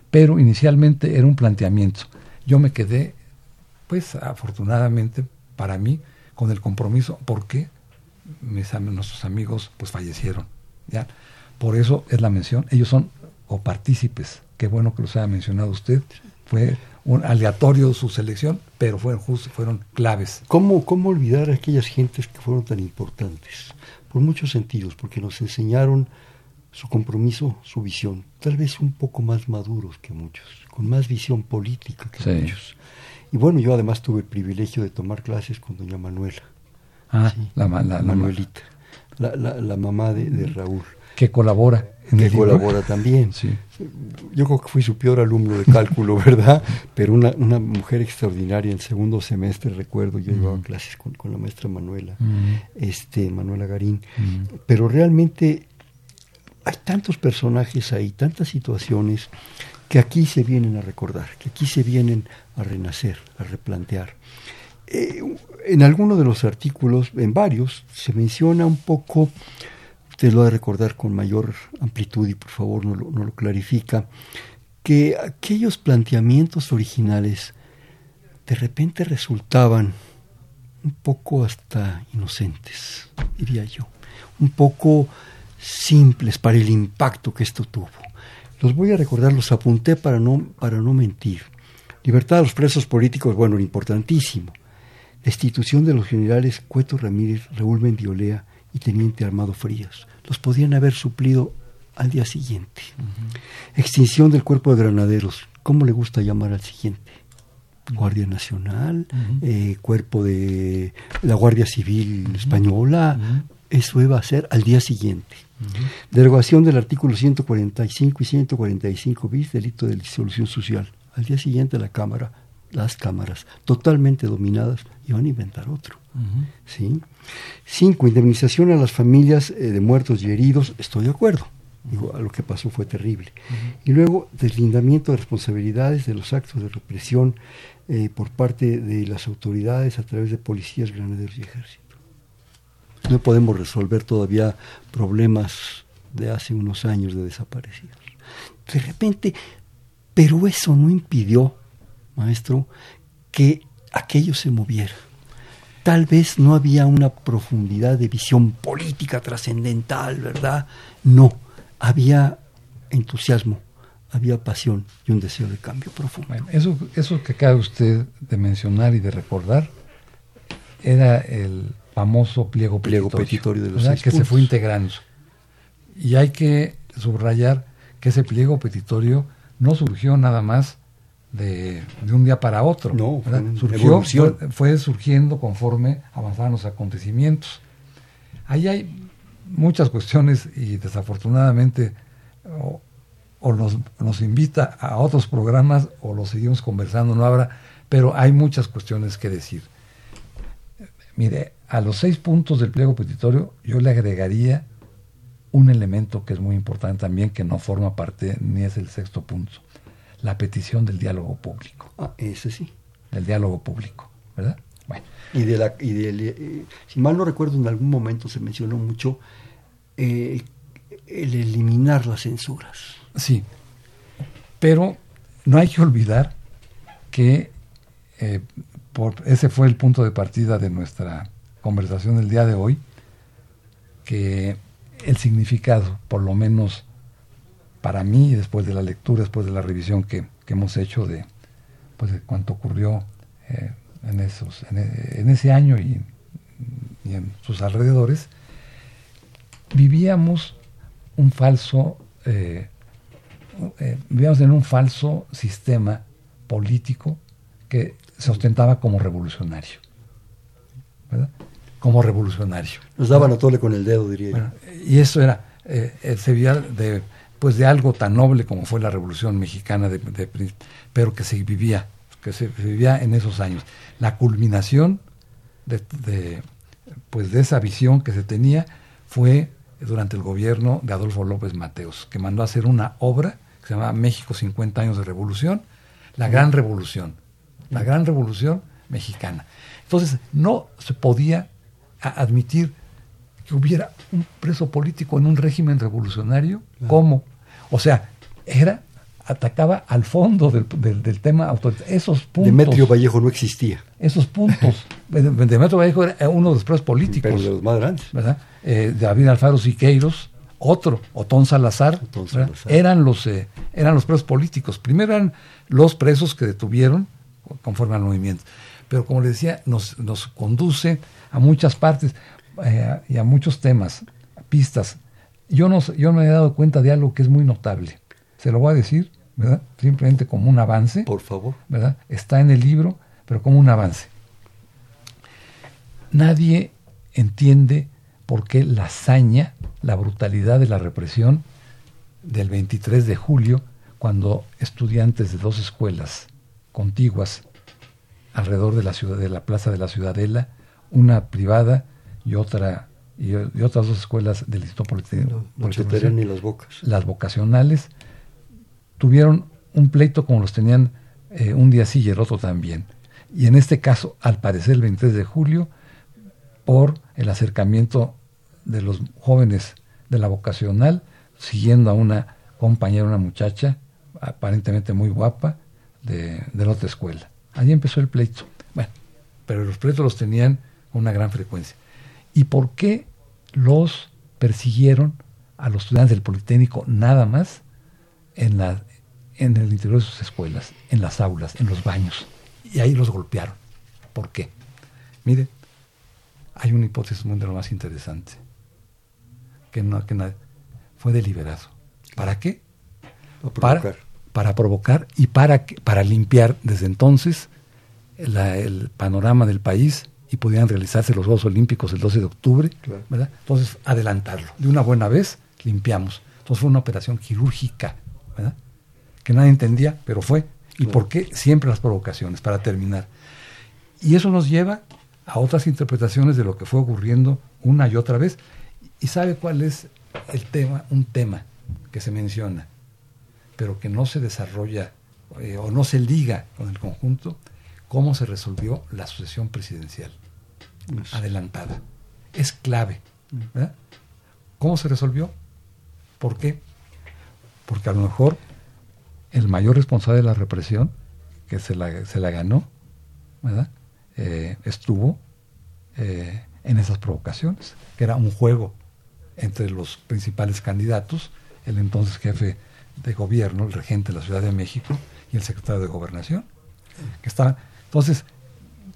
Pero inicialmente era un planteamiento. Yo me quedé, pues afortunadamente para mí, con el compromiso, porque mis, nuestros amigos pues fallecieron. ¿ya? Por eso es la mención. Ellos son copartícipes. Qué bueno que los haya mencionado usted. Fue un aleatorio su selección, pero fueron, fueron claves. ¿Cómo, ¿Cómo olvidar a aquellas gentes que fueron tan importantes? Por muchos sentidos, porque nos enseñaron su compromiso, su visión, tal vez un poco más maduros que muchos, con más visión política que muchos. Y bueno, yo además tuve el privilegio de tomar clases con doña Manuela. Ah, la, la, Manuelita, la, la, mamá de, de Raúl. Que colabora que colabora también. Yo creo que fui su peor alumno de cálculo, [LAUGHS] ¿verdad? Pero una, una mujer extraordinaria en segundo semestre, recuerdo, yo llevaba clases con, la maestra Manuela, este, Manuela Garín. Pero realmente hay tantos personajes ahí, tantas situaciones que aquí se vienen a recordar, que aquí se vienen a renacer, a replantear. Eh, en alguno de los artículos, en varios, se menciona un poco usted lo ha de recordar con mayor amplitud y por favor no lo, no lo clarifica, que aquellos planteamientos originales de repente resultaban un poco hasta inocentes, diría yo, un poco simples para el impacto que esto tuvo. Los voy a recordar, los apunté para no, para no mentir. Libertad de los presos políticos, bueno, importantísimo. Destitución de los generales Cueto Ramírez, Raúl Mendiolea y Teniente Armado Frías. Los podían haber suplido al día siguiente. Extinción del cuerpo de granaderos. ¿Cómo le gusta llamar al siguiente? Guardia Nacional, eh, cuerpo de la Guardia Civil Española. Eso iba a ser al día siguiente. Derogación del artículo 145 y 145 bis, delito de disolución social. Al día siguiente la Cámara, las cámaras, totalmente dominadas, iban a inventar otro. ¿sí? Cinco, indemnización a las familias eh, de muertos y heridos, estoy de acuerdo. Digo, lo que pasó fue terrible. Y luego, deslindamiento de responsabilidades de los actos de represión eh, por parte de las autoridades a través de policías, granaderos y ejército. No podemos resolver todavía problemas de hace unos años de desaparecidos. De repente, pero eso no impidió, maestro, que aquello se moviera tal vez no había una profundidad de visión política trascendental, ¿verdad? No, había entusiasmo, había pasión y un deseo de cambio profundo. Bueno, eso, eso que acaba usted de mencionar y de recordar era el famoso pliego, pliego petitorio, de los que se fue integrando. Y hay que subrayar que ese pliego petitorio no surgió nada más de, un día para otro. No, Surgió, fue, surgiendo conforme avanzaban los acontecimientos. Ahí hay muchas cuestiones y desafortunadamente o, nos, nos, invita a otros programas o lo seguimos conversando, no habrá, pero hay muchas cuestiones que decir. Mire, a los seis puntos del pliego petitorio yo le agregaría un elemento que es muy importante también, que no forma parte ni es el sexto punto la petición del diálogo público. Ah, ese sí. Del diálogo público, ¿verdad? Bueno. Y de la, y de, eh, si mal no recuerdo, en algún momento se mencionó mucho eh, el eliminar las censuras. Sí, pero no hay que olvidar que eh, por, ese fue el punto de partida de nuestra conversación del día de hoy, que el significado, por lo menos para mí, después de la lectura, después de la revisión que, hemos hecho de, pues, de cuánto ocurrió eh, en, esos, en, ese año y, en sus alrededores, vivíamos un falso, eh, eh, vivíamos en un falso sistema político que se ostentaba como revolucionario. ¿verdad? Como revolucionario. Nos daban a tole con el dedo, diría y eso era, se veía de, pues de algo tan noble como fue la Revolución Mexicana, de, pero que se vivía, que se vivía en esos años. La culminación de, pues de esa visión que se tenía fue durante el gobierno de Adolfo López Mateos, que mandó a hacer una obra que se llamaba México 50 años de revolución, la gran revolución, la gran revolución mexicana. Entonces, no se podía admitir que hubiera un preso político en un régimen revolucionario. ¿Cómo? O sea, era atacaba al fondo del, del, tema autoritario. Esos puntos. Demetrio Vallejo no existía. Esos puntos. [LAUGHS] Demetrio Vallejo era uno de los presos políticos. Pero de los más grandes. ¿verdad? Eh, David Alfaro Siqueiros, otro, Otón Salazar, eran los eh, eran los presos políticos. Primero eran los presos que detuvieron conforme al movimiento. Pero como le decía, nos, nos conduce a muchas partes eh, y a muchos temas, pistas. Yo no, yo me he dado cuenta de algo que es muy notable. Se lo voy a decir, ¿verdad? Simplemente como un avance. Por favor. ¿verdad? Está en el libro, pero como un avance. Nadie entiende por qué la hazaña, la brutalidad de la represión del 23 de julio, cuando estudiantes de dos escuelas contiguas alrededor de la ciudad de la plaza de la Ciudadela, una privada y otra y, otras dos escuelas del Instituto Politécnico, y las Bocas. Las vocacionales tuvieron un pleito como los tenían eh, un día sí y el otro también. Y en este caso, al parecer el 23 de julio, por el acercamiento de los jóvenes de la vocacional, siguiendo a una compañera, una muchacha, aparentemente muy guapa, de, de la otra escuela. Allí empezó el pleito. Bueno, pero los pleitos los tenían una gran frecuencia. ¿Y por qué los persiguieron a los estudiantes del Politécnico nada más en, la, en el interior de sus escuelas, en las aulas, en los baños? Y ahí los golpearon. ¿Por qué? Mire, hay una hipótesis muy de lo más interesante, que no, que fue deliberado. ¿Para qué? Para provocar. Para, provocar y para, para limpiar desde entonces el panorama del país y podían realizarse los Juegos Olímpicos el 12 de octubre, ¿verdad? Entonces, adelantarlo. De una buena vez, limpiamos. Entonces fue una operación quirúrgica, ¿verdad? Que nadie entendía, pero fue. ¿Y por qué siempre las provocaciones? Para terminar. Y eso nos lleva a otras interpretaciones de lo que fue ocurriendo una y otra vez. ¿Y sabe cuál es el tema? Un tema que se menciona, pero que no se desarrolla eh, o no se liga con el conjunto, cómo se resolvió la sucesión presidencial adelantada. Es clave. ¿Cómo se resolvió? ¿Por qué? Porque a lo mejor el mayor responsable de la represión, que se la, se la ganó, eh, estuvo eh, en esas provocaciones, que era un juego entre los principales candidatos, el entonces jefe de gobierno, el regente de la Ciudad de México y el secretario de Gobernación, que estaban. Entonces,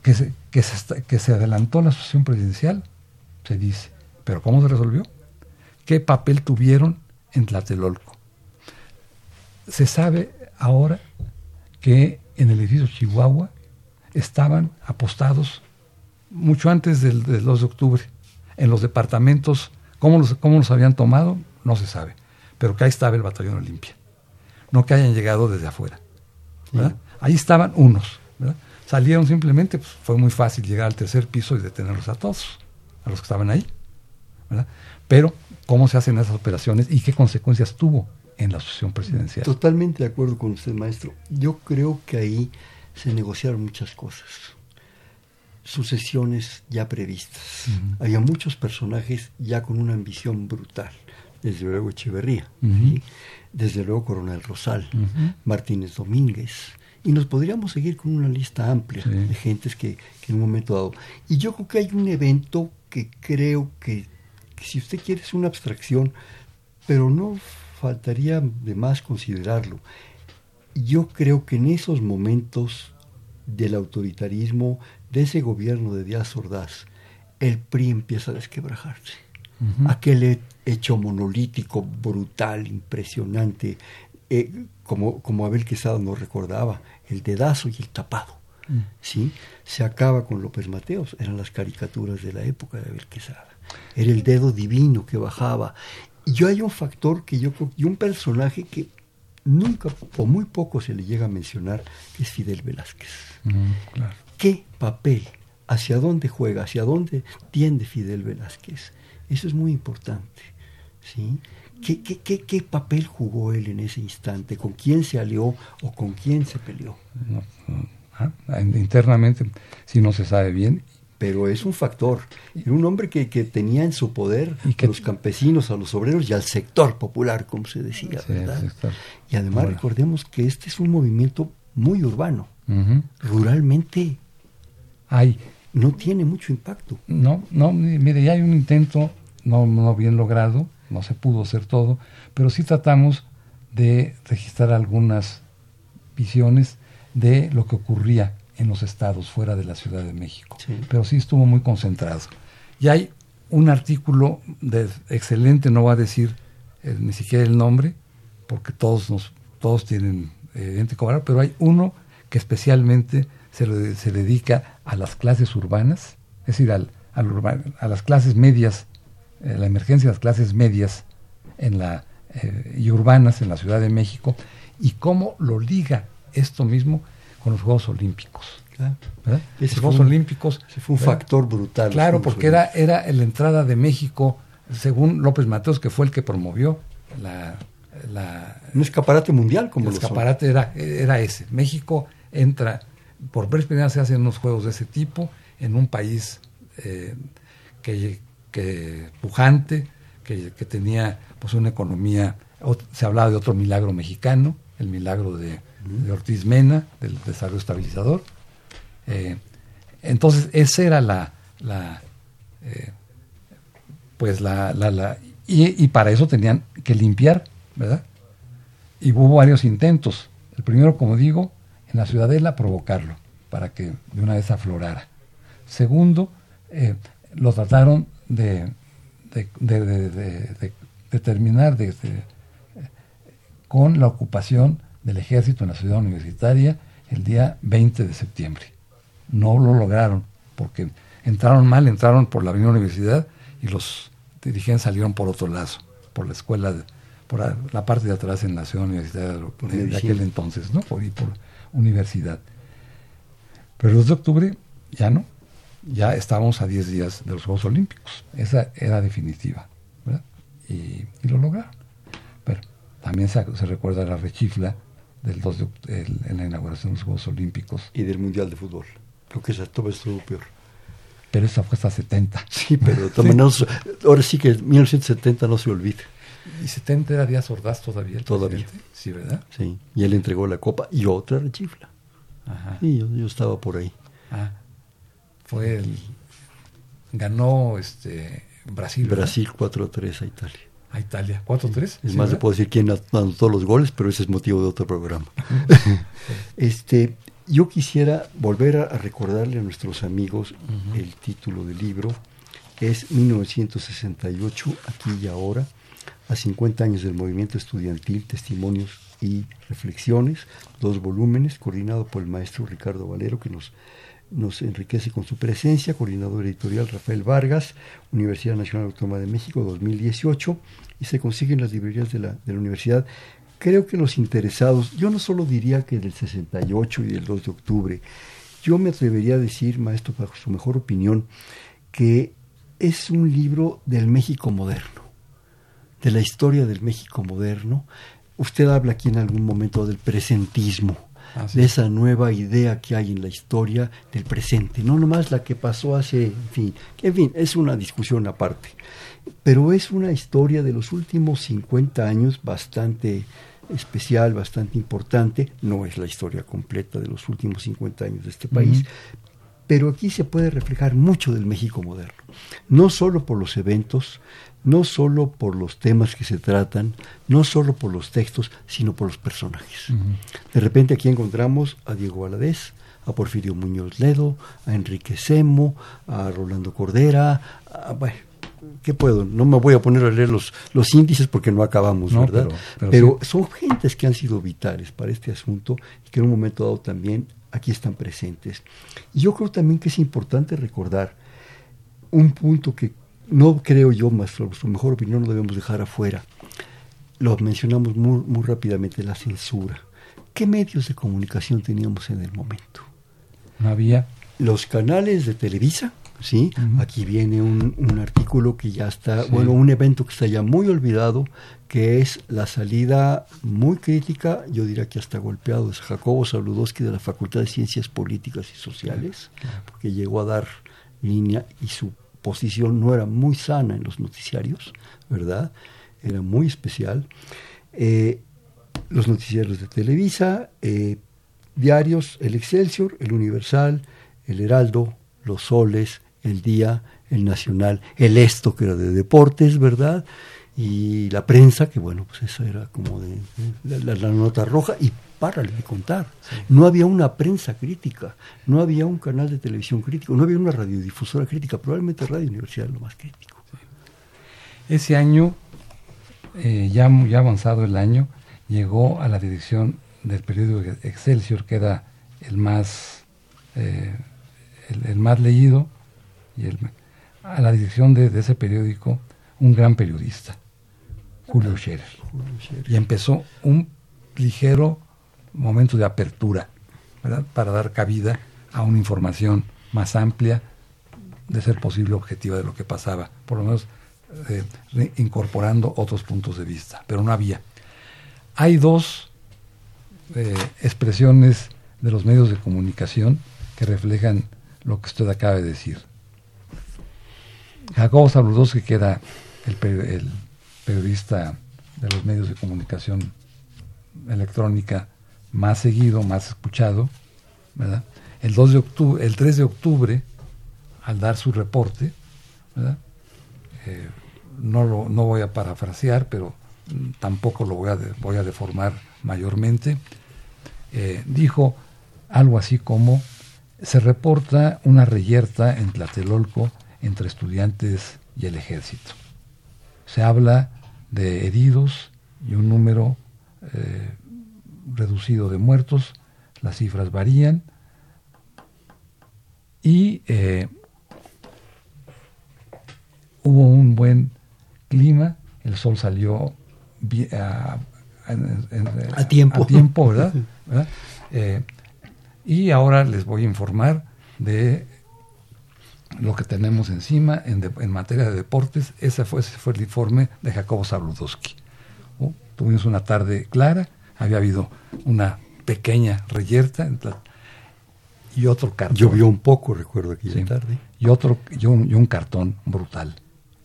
que se, que se, que se adelantó la asociación presidencial, se dice. Pero ¿cómo se resolvió? ¿Qué papel tuvieron en Tlatelolco? Se sabe ahora que en el edificio Chihuahua estaban apostados mucho antes del, 2 de octubre. En los departamentos, ¿cómo los, ¿cómo los habían tomado? No se sabe. Pero que ahí estaba el batallón Olimpia. No que hayan llegado desde afuera. Ahí estaban unos. ¿verdad? Salieron simplemente, pues fue muy fácil llegar al tercer piso y detenerlos a todos, a los que estaban ahí. Pero, ¿cómo se hacen esas operaciones y qué consecuencias tuvo en la asociación presidencial? Totalmente de acuerdo con usted, maestro. Yo creo que ahí se negociaron muchas cosas. Sucesiones ya previstas. Había muchos personajes ya con una ambición brutal. Desde luego Echeverría, desde luego Coronel Rosal, Martínez Domínguez, Y nos podríamos seguir con una lista amplia de gentes que, que, en un momento dado. Y yo creo que hay un evento que creo que, que si usted quiere es una abstracción, pero no faltaría de más considerarlo. Yo creo que en esos momentos del autoritarismo, de ese gobierno de Díaz Ordaz, el PRI empieza a desquebrajarse. Aquel hecho monolítico, brutal, impresionante, eh, como, como Abel Quesada nos recordaba, el dedazo y el tapado. Mm. ¿sí? Se acaba con López Mateos, eran las caricaturas de la época de Abel Quesada. Era el dedo divino que bajaba. Y yo hay un factor que yo y un personaje que nunca o muy poco se le llega a mencionar, que es Fidel Velázquez. Mm, ¿Qué papel, hacia dónde juega, hacia dónde tiende Fidel Velázquez? Eso es muy importante. ¿sí? ¿Qué, qué, qué, qué papel jugó él en ese instante? ¿Con quién se alió o con quién se peleó? Ah, internamente, si no se sabe bien. Pero es un factor. Era un hombre que, que tenía en su poder a los campesinos, a los obreros y al sector popular, como se decía, ¿verdad? Y además recordemos que este es un movimiento muy urbano. Ruralmente hay no tiene mucho impacto. No, no, mire, ya hay un intento no, no bien logrado, no se pudo hacer todo, pero sí tratamos de registrar algunas visiones de lo que ocurría en los estados fuera de la Ciudad de México. Pero sí estuvo muy concentrado. Y hay un artículo de, excelente, no va a decir eh, ni siquiera el nombre, porque todos, nos, todos tienen eh, cobrar, pero hay uno que especialmente se, se, dedica a las clases urbanas, es decir, al, a las clases medias, eh, la emergencia de las clases medias en la, eh, y urbanas en la Ciudad de México, y cómo lo liga esto mismo con los Juegos Olímpicos. Los Juegos Olímpicos. fue un factor brutal. Claro, porque era, era la entrada de México, según López Mateos, que fue el que promovió la... la un escaparate mundial, como el escaparate era, era ese. México entra, por primera vez se hacen unos juegos de ese tipo, en un país eh, que, que, pujante, que, que tenía pues una economía, se hablaba de otro milagro mexicano, el milagro de, Ortiz Mena, del desarrollo estabilizador. Eh, entonces, esa era la, la eh, pues la, la, la y, y, para eso tenían que limpiar, ¿verdad? Y hubo varios intentos. El primero, como digo, en la ciudadela provocarlo, para que de una vez aflorara. Segundo, eh, lo trataron de, de, de, de terminar de, con la ocupación del ejército en la ciudad universitaria el día 20 de septiembre. No lo lograron porque entraron mal, entraron por la avenida universidad y los dirigentes salieron por otro lado, por la escuela, por la parte de atrás en la ciudad universitaria de, aquel entonces, ¿no? Por, por universidad. Pero el 2 de octubre ya no, ya estábamos a 10 días de los Juegos Olímpicos. Esa era definitiva y, lo lograron. Pero también se, recuerda la rechifla del 2 de, en la inauguración de los Juegos Olímpicos. Y del Mundial de Fútbol. Creo que esa todo estuvo peor. Pero esa fue hasta 70. Sí, pero ahora sí que 1970 no se olvida. ¿Y 70 era Díaz Ordaz todavía? todavía. Sí, ¿verdad? Sí, y él entregó la copa y otra rechifla. Ajá. Y yo, estaba por ahí. Ah, fue el... Ganó este Brasil. Brasil 4-3 a Italia. A Italia, 4-3. Es más, le puedo decir quién anotó los goles, pero ese es motivo de otro programa. [LAUGHS] este, yo quisiera volver a, recordarle a nuestros amigos el título del libro. Es 1968, aquí y ahora, a 50 años del movimiento estudiantil, testimonios y reflexiones, dos volúmenes, coordinado por el maestro Ricardo Valero, que nos nos enriquece con su presencia, coordinador editorial Rafael Vargas, Universidad Nacional Autónoma de México 2018, y se consigue en las librerías de la, de la universidad. Creo que los interesados, yo no solo diría que del 68 y del 2 de octubre, yo me atrevería a decir, maestro, bajo su mejor opinión, que es un libro del México moderno, de la historia del México moderno. Usted habla aquí en algún momento del presentismo de esa nueva idea que hay en la historia del presente, no nomás la que pasó hace, en fin, que en fin, es una discusión aparte, pero es una historia de los últimos 50 años bastante especial, bastante importante. No es la historia completa de los últimos 50 años de este país, pero aquí se puede reflejar mucho del México moderno. No solo por los eventos, no solo por los temas que se tratan, no solo por los textos, sino por los personajes. De repente aquí encontramos a Diego Valadez, a Porfirio Muñoz Ledo, a Enrique Semo, a Rolando Cordera, bueno, ¿qué puedo? No me voy a poner a leer los, los índices porque no acabamos, ¿verdad? Pero, son gentes que han sido vitales para este asunto y que en un momento dado también aquí están presentes. Y yo creo también que es importante recordar un punto que no creo yo, más su mejor opinión lo debemos dejar afuera. Lo mencionamos muy, muy rápidamente, la censura. ¿Qué medios de comunicación teníamos en el momento? No había. Los canales de Televisa, ¿sí? Aquí viene un, un, artículo que ya está, bueno, un evento que está ya muy olvidado, que es la salida muy crítica, yo diría que hasta golpeado, es Jacobo Saludowski de la Facultad de Ciencias Políticas y Sociales, porque llegó a dar línea y su posición no era muy sana en los noticiarios, ¿verdad? Era muy especial. Eh, los noticiarios de Televisa, eh, diarios, el Excelsior, el Universal, el Heraldo, los Soles, el Día, el Nacional, el Esto, que era de deportes, ¿verdad? Y la prensa, que bueno, pues eso era como de, la, nota roja, y párale de contar. No había una prensa crítica, no había un canal de televisión crítico, no había una radiodifusora crítica, probablemente Radio Universidad lo más crítico. Ese año, eh, ya, ya avanzado el año, llegó a la dirección del periódico Excelsior, que era el más, eh, el, más leído, y el, a la dirección de, ese periódico un gran periodista, Julio Scherer. Y empezó un ligero momento de apertura para dar cabida a una información más amplia, de ser posible objetiva de lo que pasaba, por lo menos eh, incorporando otros puntos de vista, pero no había. Hay dos eh, expresiones de los medios de comunicación que reflejan lo que usted acaba de decir. Jacobo Saludowski, que era el, periodista de los medios de comunicación electrónica más seguido, más escuchado. El, 2 de octubre, el 3 de octubre, al dar su reporte, eh, no, no voy a parafrasear, pero tampoco lo voy a, voy a deformar mayormente, eh, dijo algo así como, se reporta una reyerta en Tlatelolco entre estudiantes y el ejército. Se habla de heridos y un número eh, reducido de muertos, las cifras varían y eh, hubo un buen clima, el sol salió a, a tiempo. A tiempo, [LAUGHS] ¿verdad? Eh, y ahora les voy a informar de lo que tenemos encima en, en materia de deportes. Ese fue, ese fue el informe de Jacobo Zabludowski. tuvimos una tarde clara, había habido una pequeña reyerta y otro cartón. Llovió un poco, recuerdo aquella tarde. Y otro y un, y un cartón brutal.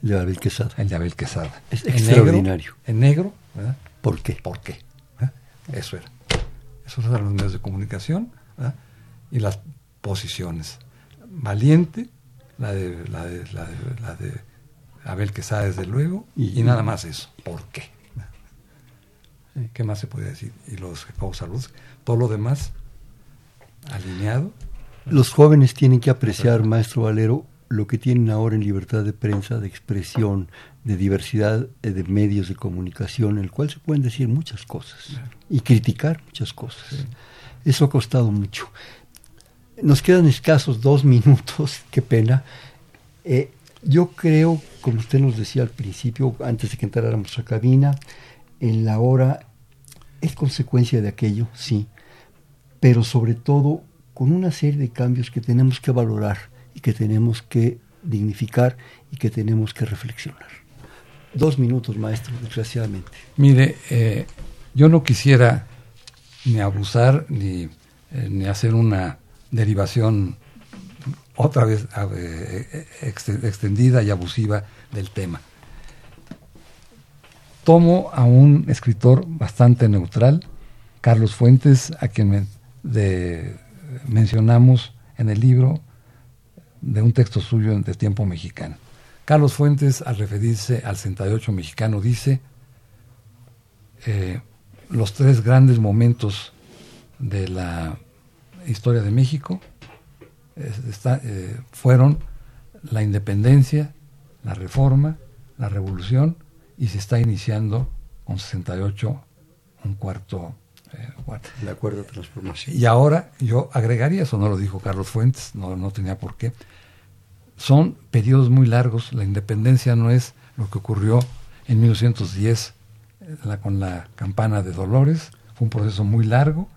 El de Abel Quesada. El de Abel Quesada. Es extraordinario. en negro, ¿verdad? ¿Por qué? ¿Por qué? ¿Eh? Eso era. Esos eran los medios de comunicación y las posiciones. Valiente, la de, la de, la de, la de Abel Quesada, desde luego, y, nada más eso. ¿Por qué? ¿Qué más se puede decir? Y los Salud, todo lo demás alineado. Los jóvenes tienen que apreciar, maestro Valero, lo que tienen ahora en libertad de prensa, de expresión, de diversidad de medios de comunicación, en el cual se pueden decir muchas cosas y criticar muchas cosas. Eso ha costado mucho. Nos quedan escasos dos [LAUGHS] minutos, qué pena. Eh, yo creo, como usted nos decía al principio, antes de que entráramos a cabina, en la hora es consecuencia de aquello, sí, pero sobre todo con una serie de cambios que tenemos que valorar y que tenemos que dignificar y que tenemos que reflexionar. Dos minutos, maestro, desgraciadamente. Mire, eh, yo no quisiera ni abusar ni, eh, ni hacer una derivación otra vez eh, extendida y abusiva del tema. Tomo a un escritor bastante neutral, Carlos Fuentes, a quien mencionamos en el libro de un texto suyo de tiempo mexicano. Carlos Fuentes, al referirse al 68 mexicano, dice, eh, los tres grandes momentos de la historia de México eh, fueron la independencia, la reforma, la revolución, y se está iniciando con 68 un cuarto eh, el acuerdo de transformación. Y ahora yo agregaría, eso no lo dijo Carlos Fuentes, no, no tenía por qué, son periodos muy largos, la independencia no es lo que ocurrió en 1910 la, con la campana de Dolores, fue un proceso muy largo,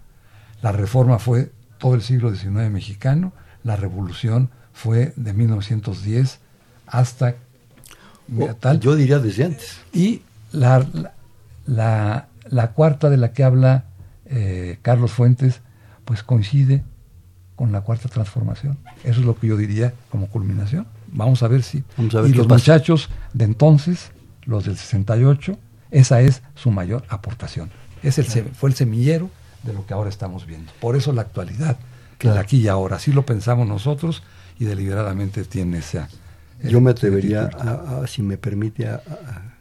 la reforma fue todo el siglo XIX mexicano, la revolución fue de 1910 hasta tal. Yo diría desde antes. Y la, la, la cuarta de la que habla eh, Carlos Fuentes, pues coincide con la cuarta transformación. Eso es lo que yo diría como culminación. Vamos a ver si. y los muchachos de entonces, los del 68, esa es su mayor aportación. Es el, Fue el semillero de lo que ahora estamos viendo. Por eso la actualidad, que de aquí y ahora. Así lo pensamos nosotros y deliberadamente tiene esa. Yo me atrevería, si me permite, a,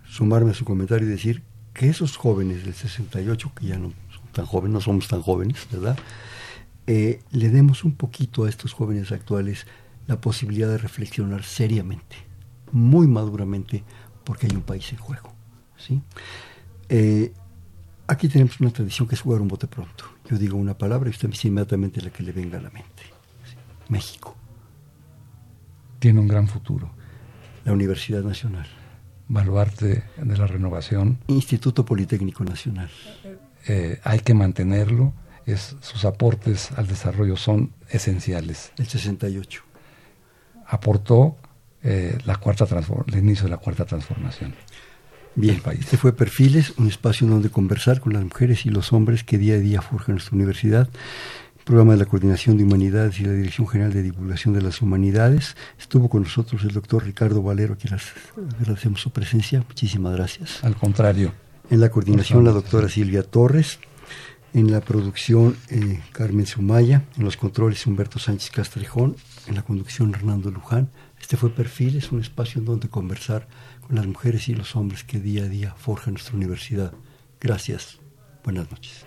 sumarme a su comentario y decir que esos jóvenes del 68, que ya no son tan jóvenes, no somos tan jóvenes, ¿verdad? Eh, le demos un poquito a estos jóvenes actuales la posibilidad de reflexionar seriamente, muy maduramente, porque hay un país en juego. ¿sí? Eh, aquí tenemos una tradición que es jugar un bote pronto. Yo digo una palabra y usted me dice inmediatamente la que le venga a la mente. México. Tiene un gran futuro. La Universidad Nacional. Baluarte de la renovación. Instituto Politécnico Nacional. Eh, hay que mantenerlo. Es, sus aportes al desarrollo son esenciales. El 68. Aportó eh, la cuarta el inicio de la cuarta transformación. Bien, este fue Perfiles, un espacio donde conversar con las mujeres y los hombres que día a día forjan nuestra universidad. Programa de la Coordinación de Humanidades y la Dirección General de Divulgación de las Humanidades. Estuvo con nosotros el doctor Ricardo Valero, a quien agradecemos su presencia. Muchísimas gracias. Al contrario. En la coordinación, la doctora Silvia Torres. En la producción, eh, Carmen Sumaya. En los controles, Humberto Sánchez Castrejón. En la conducción, Hernando Luján. Este fue Perfiles, un espacio en donde conversar con las mujeres y los hombres que día a día forjan nuestra universidad. Gracias. Buenas noches.